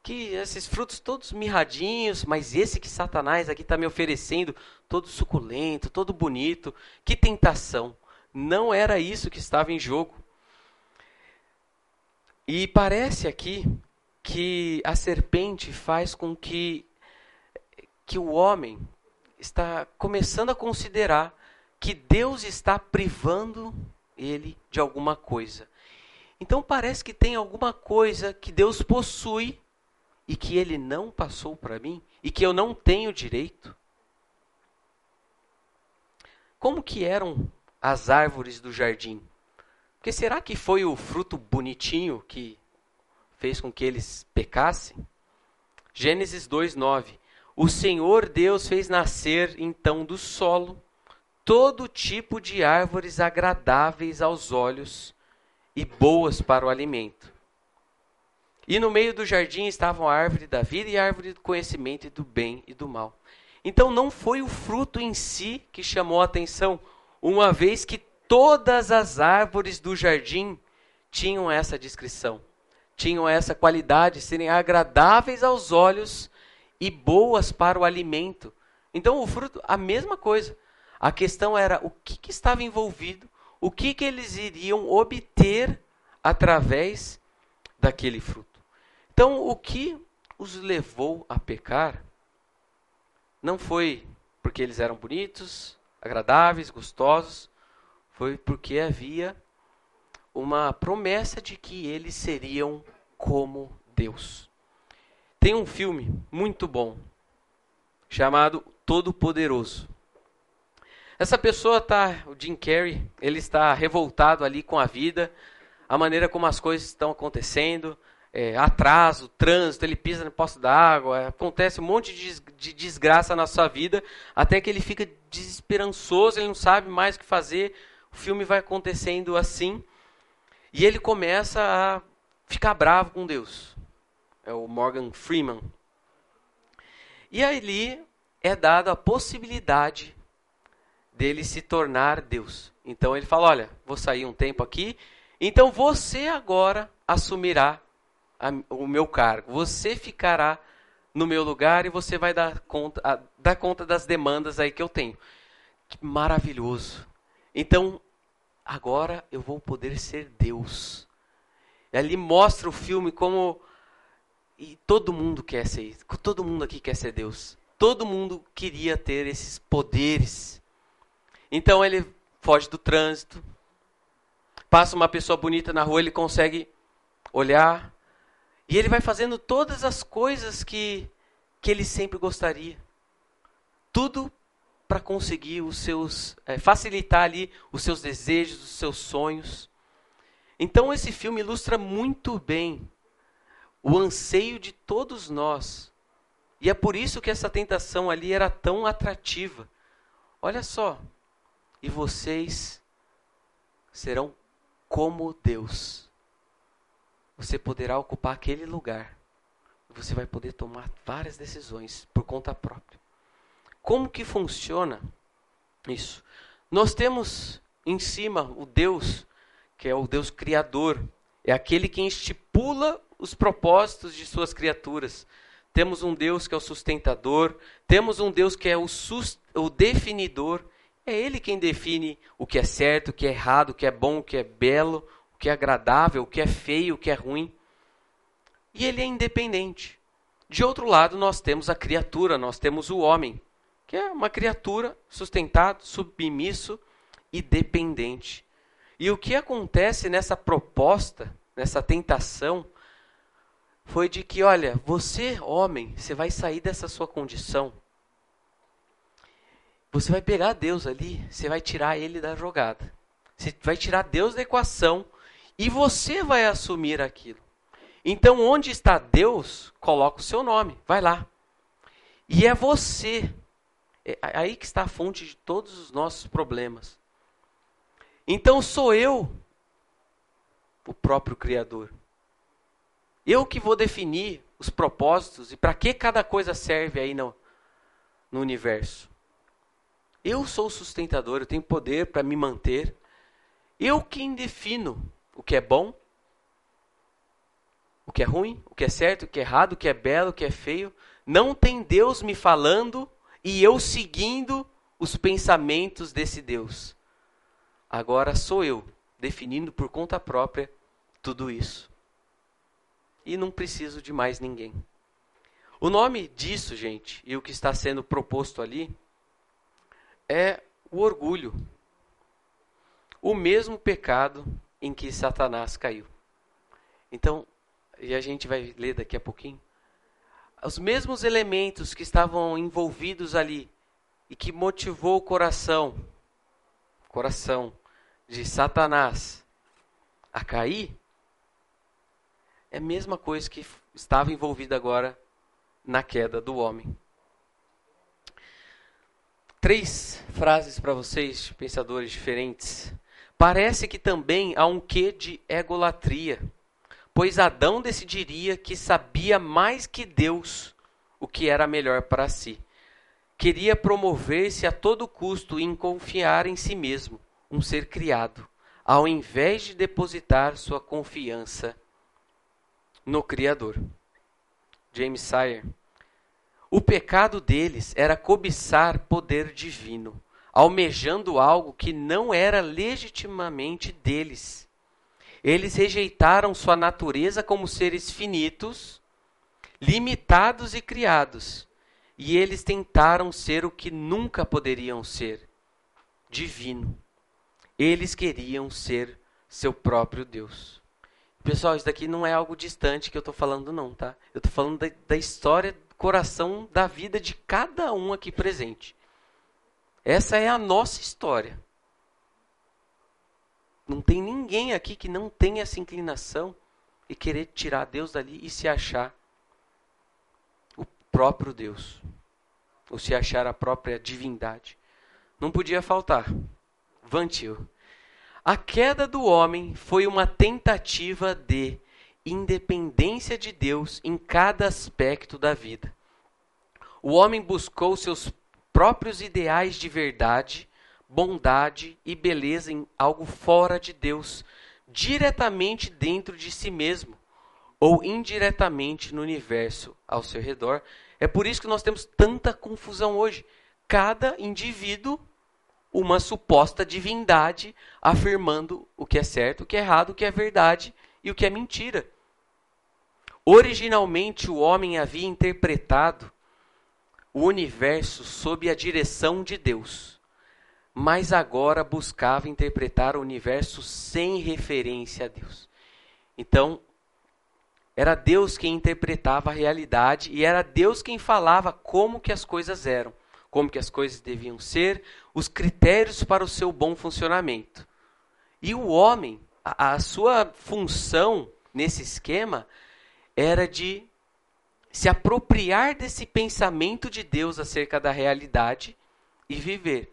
que esses frutos todos mirradinhos, mas esse que Satanás aqui está me oferecendo, todo suculento, todo bonito, que tentação. Não era isso que estava em jogo. E parece aqui que a serpente faz com que, que o homem está começando a considerar que Deus está privando ele de alguma coisa. Então parece que tem alguma coisa que Deus possui e que ele não passou para mim e que eu não tenho direito. Como que eram as árvores do jardim? Porque será que foi o fruto bonitinho que fez com que eles pecassem? Gênesis 2:9. O Senhor Deus fez nascer então do solo todo tipo de árvores agradáveis aos olhos e boas para o alimento. E no meio do jardim estavam a árvore da vida e a árvore do conhecimento e do bem e do mal. Então não foi o fruto em si que chamou a atenção, uma vez que Todas as árvores do jardim tinham essa descrição, tinham essa qualidade, serem agradáveis aos olhos e boas para o alimento. Então, o fruto, a mesma coisa. A questão era o que, que estava envolvido, o que, que eles iriam obter através daquele fruto. Então, o que os levou a pecar não foi porque eles eram bonitos, agradáveis, gostosos, foi porque havia uma promessa de que eles seriam como Deus. Tem um filme muito bom chamado Todo Poderoso. Essa pessoa tá, o Jim Carrey, ele está revoltado ali com a vida, a maneira como as coisas estão acontecendo, é, atraso, trânsito, ele pisa no poço d'água, acontece um monte de, de desgraça na sua vida, até que ele fica desesperançoso, ele não sabe mais o que fazer, o filme vai acontecendo assim e ele começa a ficar bravo com Deus. É o Morgan Freeman. E ali é dada a possibilidade dele se tornar Deus. Então ele fala: Olha, vou sair um tempo aqui, então você agora assumirá a, o meu cargo. Você ficará no meu lugar e você vai dar conta, a, dar conta das demandas aí que eu tenho. Que maravilhoso. Então, agora eu vou poder ser Deus. E ali mostra o filme como e todo mundo quer ser. Todo mundo aqui quer ser Deus. Todo mundo queria ter esses poderes. Então ele foge do trânsito. Passa uma pessoa bonita na rua, ele consegue olhar. E ele vai fazendo todas as coisas que, que ele sempre gostaria. Tudo para conseguir os seus. É, facilitar ali os seus desejos, os seus sonhos. Então esse filme ilustra muito bem o anseio de todos nós. E é por isso que essa tentação ali era tão atrativa. Olha só, e vocês serão como Deus. Você poderá ocupar aquele lugar. Você vai poder tomar várias decisões por conta própria. Como que funciona isso? Nós temos em cima o Deus, que é o Deus criador, é aquele que estipula os propósitos de suas criaturas. Temos um Deus que é o sustentador, temos um Deus que é o, o definidor. É Ele quem define o que é certo, o que é errado, o que é bom, o que é belo, o que é agradável, o que é feio, o que é ruim. E Ele é independente. De outro lado, nós temos a criatura, nós temos o homem, que é uma criatura sustentado, submisso e dependente. E o que acontece nessa proposta, nessa tentação, foi de que, olha, você, homem, você vai sair dessa sua condição. Você vai pegar Deus ali, você vai tirar ele da jogada. Você vai tirar Deus da equação e você vai assumir aquilo. Então, onde está Deus, coloca o seu nome, vai lá. E é você. É aí que está a fonte de todos os nossos problemas. Então, sou eu o próprio Criador. Eu que vou definir os propósitos e para que cada coisa serve aí no, no universo. Eu sou o sustentador, eu tenho poder para me manter. Eu quem defino o que é bom, o que é ruim, o que é certo, o que é errado, o que é belo, o que é feio. Não tem Deus me falando e eu seguindo os pensamentos desse Deus. Agora sou eu definindo por conta própria tudo isso e não preciso de mais ninguém. O nome disso, gente, e o que está sendo proposto ali, é o orgulho. O mesmo pecado em que Satanás caiu. Então, e a gente vai ler daqui a pouquinho. Os mesmos elementos que estavam envolvidos ali e que motivou o coração, coração de Satanás a cair, é a mesma coisa que estava envolvida agora na queda do homem. Três frases para vocês, pensadores diferentes. Parece que também há um quê de egolatria, pois Adão decidiria que sabia mais que Deus o que era melhor para si. Queria promover-se a todo custo em confiar em si mesmo, um ser criado, ao invés de depositar sua confiança no Criador. James Sire. O pecado deles era cobiçar poder divino, almejando algo que não era legitimamente deles. Eles rejeitaram sua natureza como seres finitos, limitados e criados, e eles tentaram ser o que nunca poderiam ser divino. Eles queriam ser seu próprio Deus. Pessoal, isso daqui não é algo distante que eu estou falando, não, tá? Eu estou falando da, da história, coração da vida de cada um aqui presente. Essa é a nossa história. Não tem ninguém aqui que não tenha essa inclinação e querer tirar Deus dali e se achar o próprio Deus. Ou se achar a própria divindade. Não podia faltar. Vantil. A queda do homem foi uma tentativa de independência de Deus em cada aspecto da vida. O homem buscou seus próprios ideais de verdade, bondade e beleza em algo fora de Deus, diretamente dentro de si mesmo ou indiretamente no universo ao seu redor. É por isso que nós temos tanta confusão hoje. Cada indivíduo uma suposta divindade afirmando o que é certo, o que é errado, o que é verdade e o que é mentira. Originalmente, o homem havia interpretado o universo sob a direção de Deus, mas agora buscava interpretar o universo sem referência a Deus. Então, era Deus quem interpretava a realidade e era Deus quem falava como que as coisas eram, como que as coisas deviam ser, os critérios para o seu bom funcionamento. E o homem, a, a sua função nesse esquema era de se apropriar desse pensamento de Deus acerca da realidade e viver.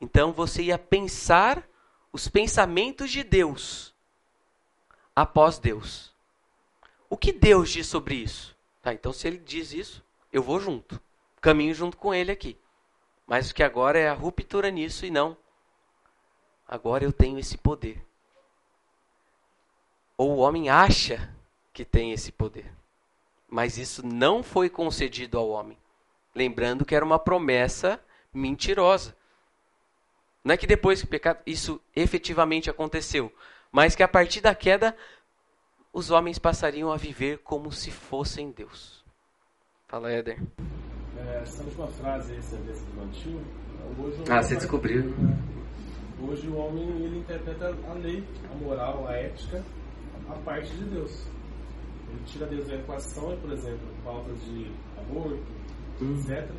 Então você ia pensar os pensamentos de Deus após Deus. O que Deus diz sobre isso? Tá, então se ele diz isso, eu vou junto. Caminho junto com ele aqui. Mas o que agora é a ruptura nisso e não. Agora eu tenho esse poder. Ou o homem acha que tem esse poder. Mas isso não foi concedido ao homem. Lembrando que era uma promessa mentirosa. Não é que depois que o pecado, isso efetivamente aconteceu, mas que a partir da queda os homens passariam a viver como se fossem Deus. Fala, Éder. Essa última frase aí, você desmentiu. Hoje ah, você descobriu. Hoje o homem ele interpreta a lei, a moral, a ética, a parte de Deus. Ele tira Deus da equação, por exemplo, falta de aborto, hum. etc.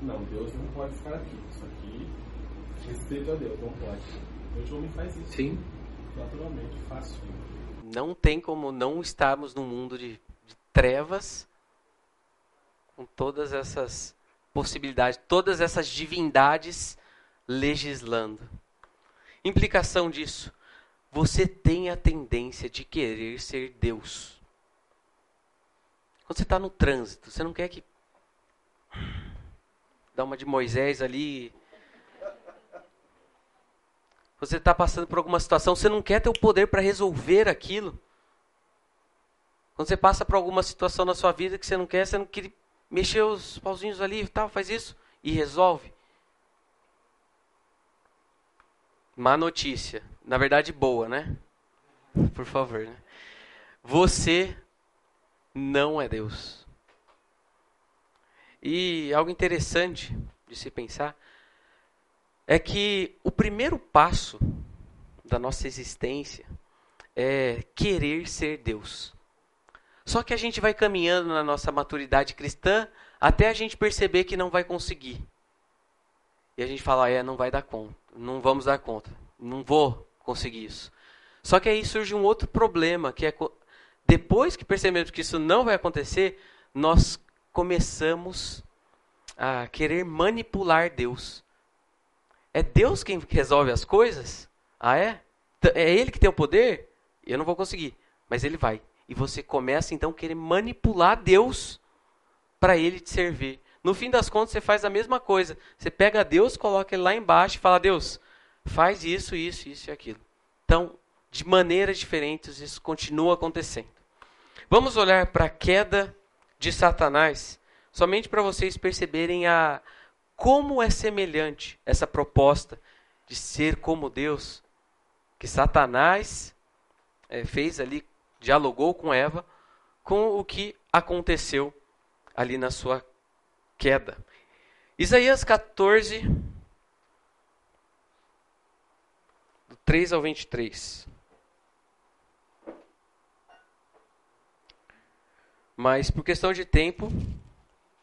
Não, Deus não pode ficar aqui. Isso aqui, respeito a Deus, não pode. Hoje o homem faz isso. Sim. Naturalmente, fácil. Não tem como não estarmos num mundo de, de trevas com todas essas possibilidades, todas essas divindades legislando. Implicação disso: você tem a tendência de querer ser Deus. Quando você está no trânsito, você não quer que. Dá uma de Moisés ali. Você está passando por alguma situação, você não quer ter o poder para resolver aquilo. Quando você passa por alguma situação na sua vida que você não quer, você não quer mexer os pauzinhos ali e tal, faz isso e resolve. Má notícia. Na verdade, boa, né? Por favor, né? Você não é Deus. E algo interessante de se pensar é que o primeiro passo da nossa existência é querer ser Deus. Só que a gente vai caminhando na nossa maturidade cristã até a gente perceber que não vai conseguir. E a gente fala, é, não vai dar conta, não vamos dar conta, não vou conseguir isso. Só que aí surge um outro problema, que é depois que percebemos que isso não vai acontecer, nós começamos a querer manipular Deus. É Deus quem resolve as coisas? Ah, é? É Ele que tem o poder? Eu não vou conseguir, mas Ele vai. E você começa então a querer manipular Deus para Ele te servir. No fim das contas, você faz a mesma coisa. Você pega Deus, coloca Ele lá embaixo e fala: Deus, faz isso, isso, isso e aquilo. Então, de maneiras diferentes, isso continua acontecendo. Vamos olhar para a queda de Satanás, somente para vocês perceberem a como é semelhante essa proposta de ser como Deus, que Satanás é, fez ali, dialogou com Eva, com o que aconteceu ali na sua queda. Isaías 14, do 3 ao 23. Mas por questão de tempo,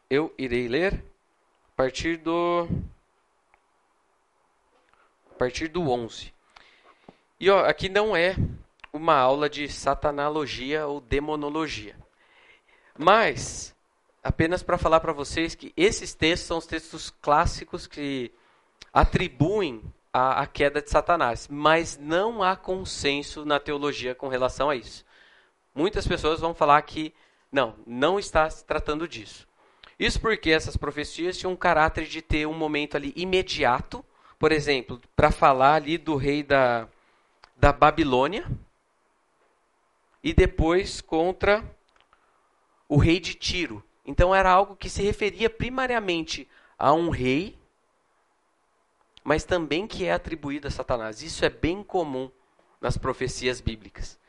eu irei ler a partir do a partir do 11. E ó, aqui não é uma aula de satanologia ou demonologia. Mas apenas para falar para vocês que esses textos são os textos clássicos que atribuem a, a, queda de Satanás, mas não há consenso na teologia com relação a isso. Muitas pessoas vão falar que não, não está se tratando disso. Isso porque essas profecias tinham um caráter de ter um momento ali imediato, por exemplo, para falar ali do rei da, da Babilônia, e depois contra o rei de Tiro. Então era algo que se referia primariamente a um rei, mas também que é atribuído a Satanás. Isso é bem comum nas profecias bíblicas.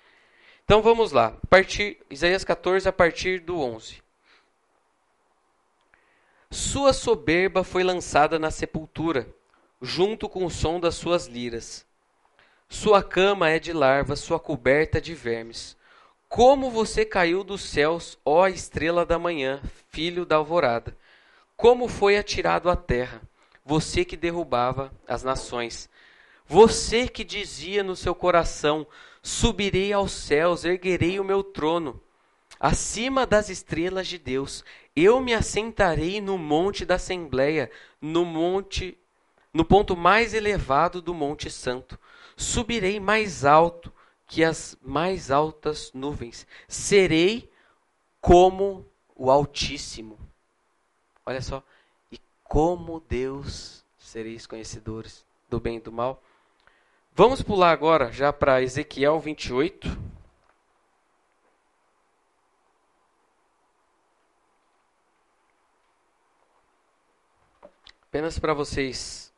Então vamos lá. Partir, Isaías 14, a partir do 11. Sua soberba foi lançada na sepultura, junto com o som das suas liras. Sua cama é de larvas, sua coberta de vermes. Como você caiu dos céus, ó estrela da manhã, filho da alvorada. Como foi atirado à terra, você que derrubava as nações. Você que dizia no seu coração: Subirei aos céus, erguerei o meu trono. Acima das estrelas de Deus, eu me assentarei no monte da Assembleia, no monte, no ponto mais elevado do Monte Santo. Subirei mais alto que as mais altas nuvens. Serei como o Altíssimo. Olha só. E como Deus sereis conhecedores do bem e do mal. Vamos pular agora já para Ezequiel 28. Apenas para vocês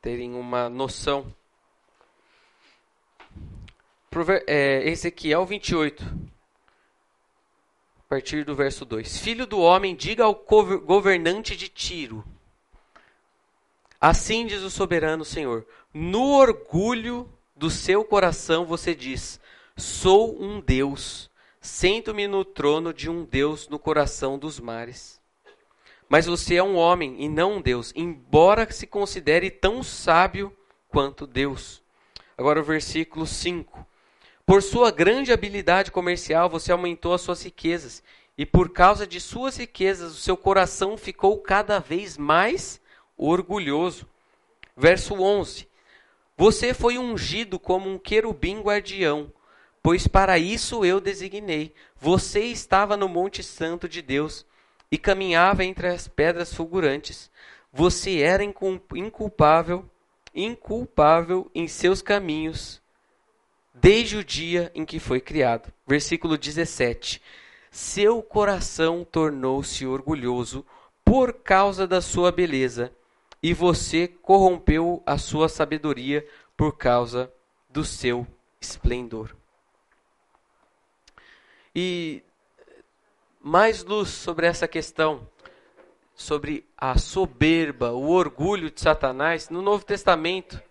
terem uma noção. É, Ezequiel 28, a partir do verso 2: Filho do homem, diga ao governante de Tiro: Assim diz o soberano Senhor: No orgulho do seu coração você diz: Sou um Deus, sento-me no trono de um Deus no coração dos mares. Mas você é um homem e não um Deus, embora se considere tão sábio quanto Deus. Agora o versículo 5. Por sua grande habilidade comercial, você aumentou as suas riquezas, e por causa de suas riquezas, o seu coração ficou cada vez mais orgulhoso. Verso 11: Você foi ungido como um querubim guardião, pois para isso eu designei. Você estava no Monte Santo de Deus e caminhava entre as pedras fulgurantes. Você era inculpável, inculpável em seus caminhos, desde o dia em que foi criado. Versículo 17. Seu coração tornou-se orgulhoso por causa da sua beleza e você corrompeu a sua sabedoria por causa do seu esplendor. E mais luz sobre essa questão, sobre a soberba, o orgulho de Satanás, no Novo Testamento,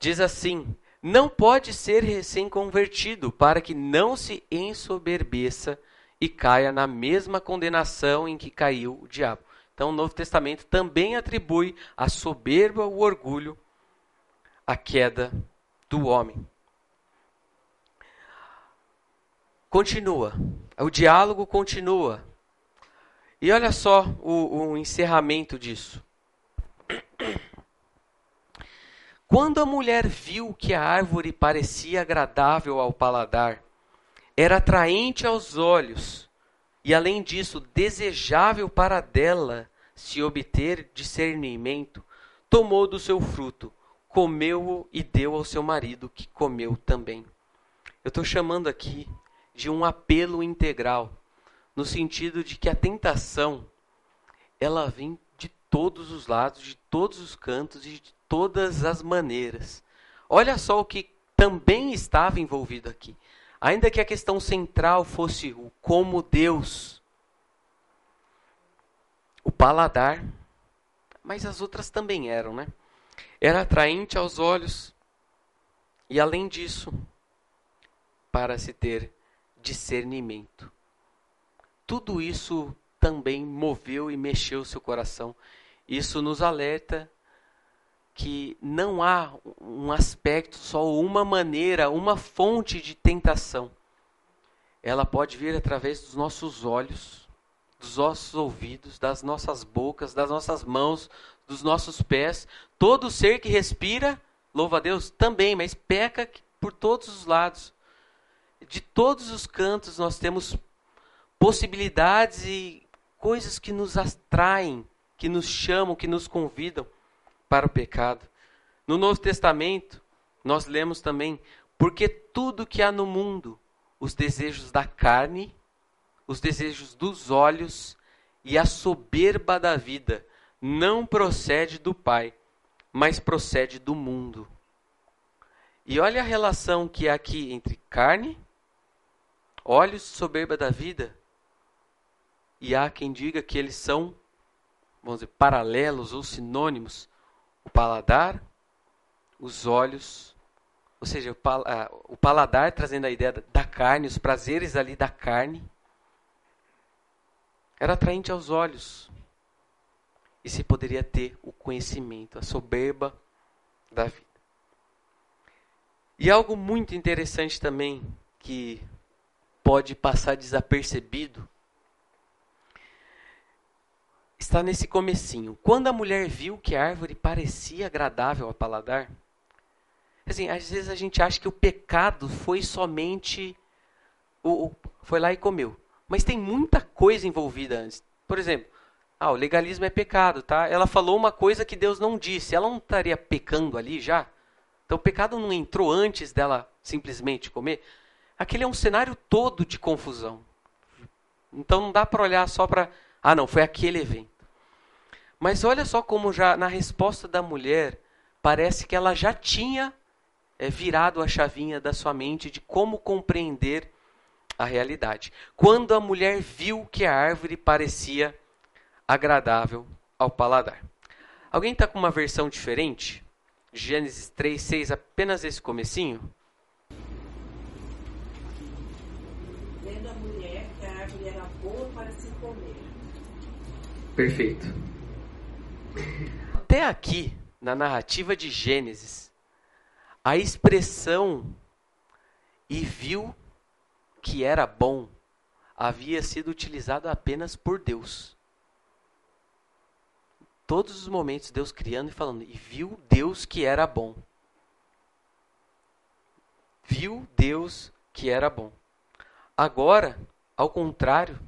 diz assim: não pode ser recém-convertido, para que não se ensoberbeça e caia na mesma condenação em que caiu o diabo. Então, o Novo Testamento também atribui a soberba, o orgulho, a queda do homem. Continua, o diálogo continua. E olha só o, o encerramento disso. Quando a mulher viu que a árvore parecia agradável ao paladar, era atraente aos olhos e além disso desejável para dela se obter discernimento, tomou do seu fruto, comeu-o e deu ao seu marido, que comeu também. Eu estou chamando aqui de um apelo integral, no sentido de que a tentação ela vem de todos os lados, de todos os cantos e de todas as maneiras. Olha só o que também estava envolvido aqui. Ainda que a questão central fosse o como Deus, o paladar, mas as outras também eram, né? Era atraente aos olhos e além disso, para se ter discernimento. Tudo isso também moveu e mexeu seu coração. Isso nos alerta que não há um aspecto, só uma maneira, uma fonte de tentação. Ela pode vir através dos nossos olhos, dos nossos ouvidos, das nossas bocas, das nossas mãos, dos nossos pés. Todo ser que respira, louva a Deus, também, mas peca por todos os lados. De todos os cantos nós temos possibilidades e coisas que nos atraem, que nos chamam, que nos convidam para o pecado. No Novo Testamento, nós lemos também: porque tudo que há no mundo, os desejos da carne, os desejos dos olhos e a soberba da vida, não procede do Pai, mas procede do mundo. E olha a relação que há aqui entre carne Olhos soberba da vida, e há quem diga que eles são, vamos dizer, paralelos ou sinônimos. O paladar, os olhos, ou seja, o, pal o paladar trazendo a ideia da carne, os prazeres ali da carne, era atraente aos olhos. E se poderia ter o conhecimento, a soberba da vida. E algo muito interessante também que pode passar desapercebido está nesse comecinho. Quando a mulher viu que a árvore parecia agradável ao paladar, assim, às vezes a gente acha que o pecado foi somente o, o foi lá e comeu. Mas tem muita coisa envolvida antes. Por exemplo, ah, o legalismo é pecado, tá? Ela falou uma coisa que Deus não disse. Ela não estaria pecando ali já? Então o pecado não entrou antes dela simplesmente comer. Aquele é um cenário todo de confusão. Então não dá para olhar só para, ah, não, foi aquele evento. Mas olha só como já na resposta da mulher parece que ela já tinha é, virado a chavinha da sua mente de como compreender a realidade. Quando a mulher viu que a árvore parecia agradável ao paladar. Alguém está com uma versão diferente? Gênesis 3, 6, apenas esse comecinho? Vendo a mulher que a árvore era boa para se comer. Perfeito. Até aqui, na narrativa de Gênesis, a expressão e viu que era bom havia sido utilizada apenas por Deus todos os momentos Deus criando e falando, e viu Deus que era bom. Viu Deus que era bom. Agora, ao contrário,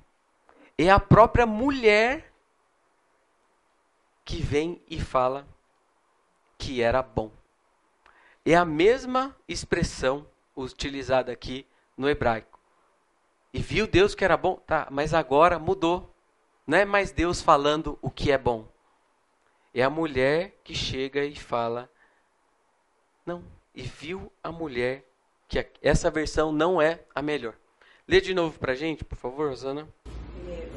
é a própria mulher que vem e fala que era bom. É a mesma expressão utilizada aqui no hebraico. E viu Deus que era bom? Tá, mas agora mudou. Não é mais Deus falando o que é bom. É a mulher que chega e fala: Não, e viu a mulher que essa versão não é a melhor. Lê de novo pra gente, por favor, Rosana.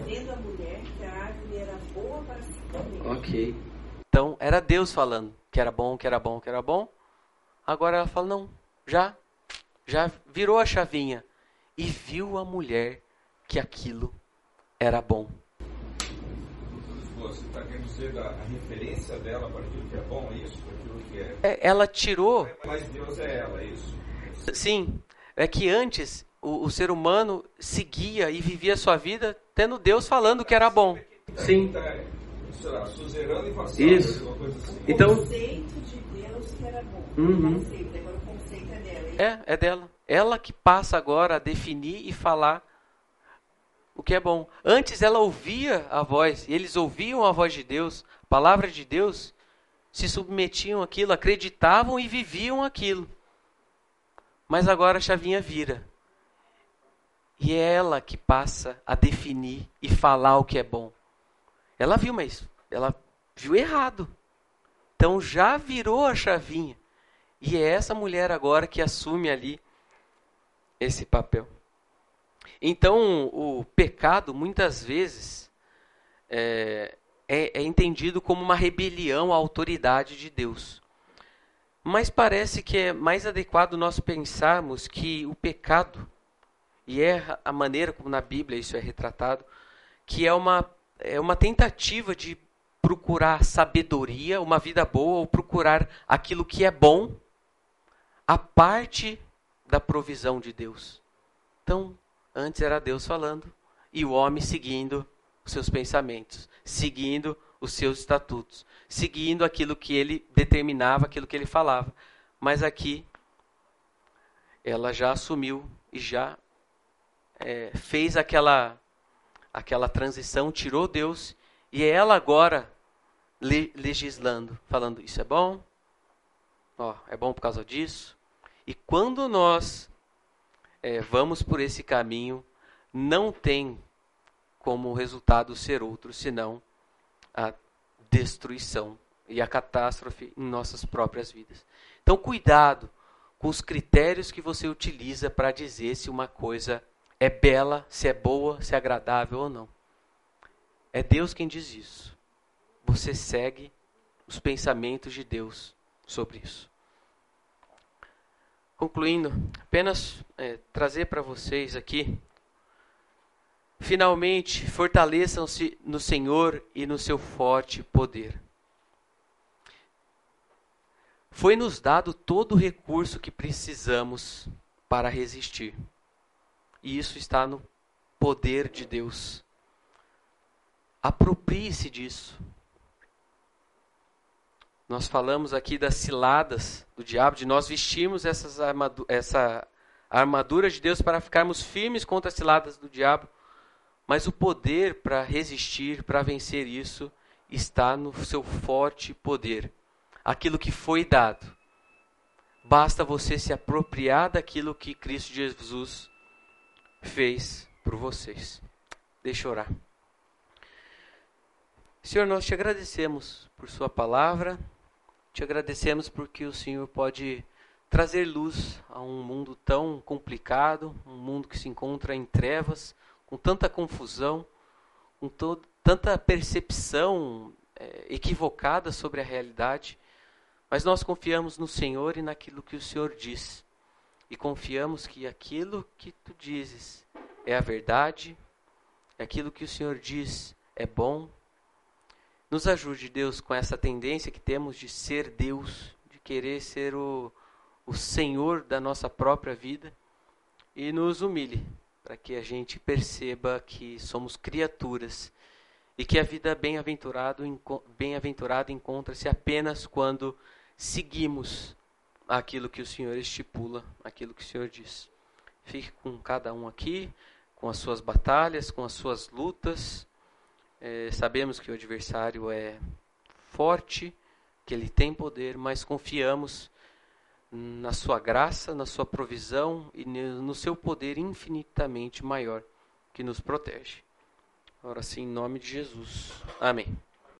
Vendo a mulher que a árvore era boa para se comer. Ok. Então, era Deus falando que era bom, que era bom, que era bom. Agora ela fala: Não, já, já virou a chavinha. E viu a mulher que aquilo era bom você está querendo dizer a, a, referência dela para aquilo que é bom, é isso? Para aquilo que é... é... Ela tirou. Mas Deus é ela, é isso? Sim. É que antes o, o ser humano seguia e vivia a sua vida tendo Deus falando que era bom. Sim. Isso. Então, o conceito de Deus que era bom. Uhum. O conceito, agora o conceito é dela. É, é dela. Ela que passa agora a definir e falar o que é bom. Antes ela ouvia a voz, e eles ouviam a voz de Deus, a palavra de Deus, se submetiam àquilo, acreditavam e viviam aquilo. Mas agora a chavinha vira. E é ela que passa a definir e falar o que é bom. Ela viu, mas ela viu errado. Então já virou a chavinha. E é essa mulher agora que assume ali esse papel. Então, o pecado, muitas vezes, é, é, é entendido como uma rebelião à autoridade de Deus. Mas parece que é mais adequado nós pensarmos que o pecado, e é a maneira como na Bíblia isso é retratado, que é uma, é uma tentativa de procurar sabedoria, uma vida boa, ou procurar aquilo que é bom, a parte da provisão de Deus. Então, Antes era Deus falando e o homem seguindo os seus pensamentos, seguindo os seus estatutos, seguindo aquilo que ele determinava, aquilo que ele falava. Mas aqui ela já assumiu e já é, fez aquela aquela transição, tirou Deus e é ela agora le legislando, falando isso é bom, ó, é bom por causa disso. E quando nós é, vamos por esse caminho, não tem como resultado ser outro senão a destruição e a catástrofe em nossas próprias vidas. Então, cuidado com os critérios que você utiliza para dizer se uma coisa é bela, se é boa, se é agradável ou não. É Deus quem diz isso. Você segue os pensamentos de Deus sobre isso. Concluindo, apenas é, trazer para vocês aqui. Finalmente, fortaleçam-se no Senhor e no seu forte poder. Foi-nos dado todo o recurso que precisamos para resistir. E isso está no poder de Deus. Aproprie-se disso. Nós falamos aqui das ciladas do diabo, de nós vestirmos essas armadu essa armadura de Deus para ficarmos firmes contra as ciladas do diabo. Mas o poder para resistir, para vencer isso, está no seu forte poder. Aquilo que foi dado. Basta você se apropriar daquilo que Cristo Jesus fez por vocês. Deixa eu orar. Senhor, nós te agradecemos por Sua palavra, te agradecemos porque o Senhor pode trazer luz a um mundo tão complicado, um mundo que se encontra em trevas, com tanta confusão, com todo, tanta percepção é, equivocada sobre a realidade. Mas nós confiamos no Senhor e naquilo que o Senhor diz. E confiamos que aquilo que tu dizes é a verdade, aquilo que o Senhor diz é bom. Nos ajude, Deus, com essa tendência que temos de ser Deus, de querer ser o, o Senhor da nossa própria vida, e nos humilhe, para que a gente perceba que somos criaturas e que a vida bem-aventurada bem encontra-se apenas quando seguimos aquilo que o Senhor estipula, aquilo que o Senhor diz. Fique com cada um aqui, com as suas batalhas, com as suas lutas. É, sabemos que o adversário é forte, que ele tem poder, mas confiamos na sua graça, na sua provisão e no seu poder infinitamente maior que nos protege. Ora sim, em nome de Jesus. Amém.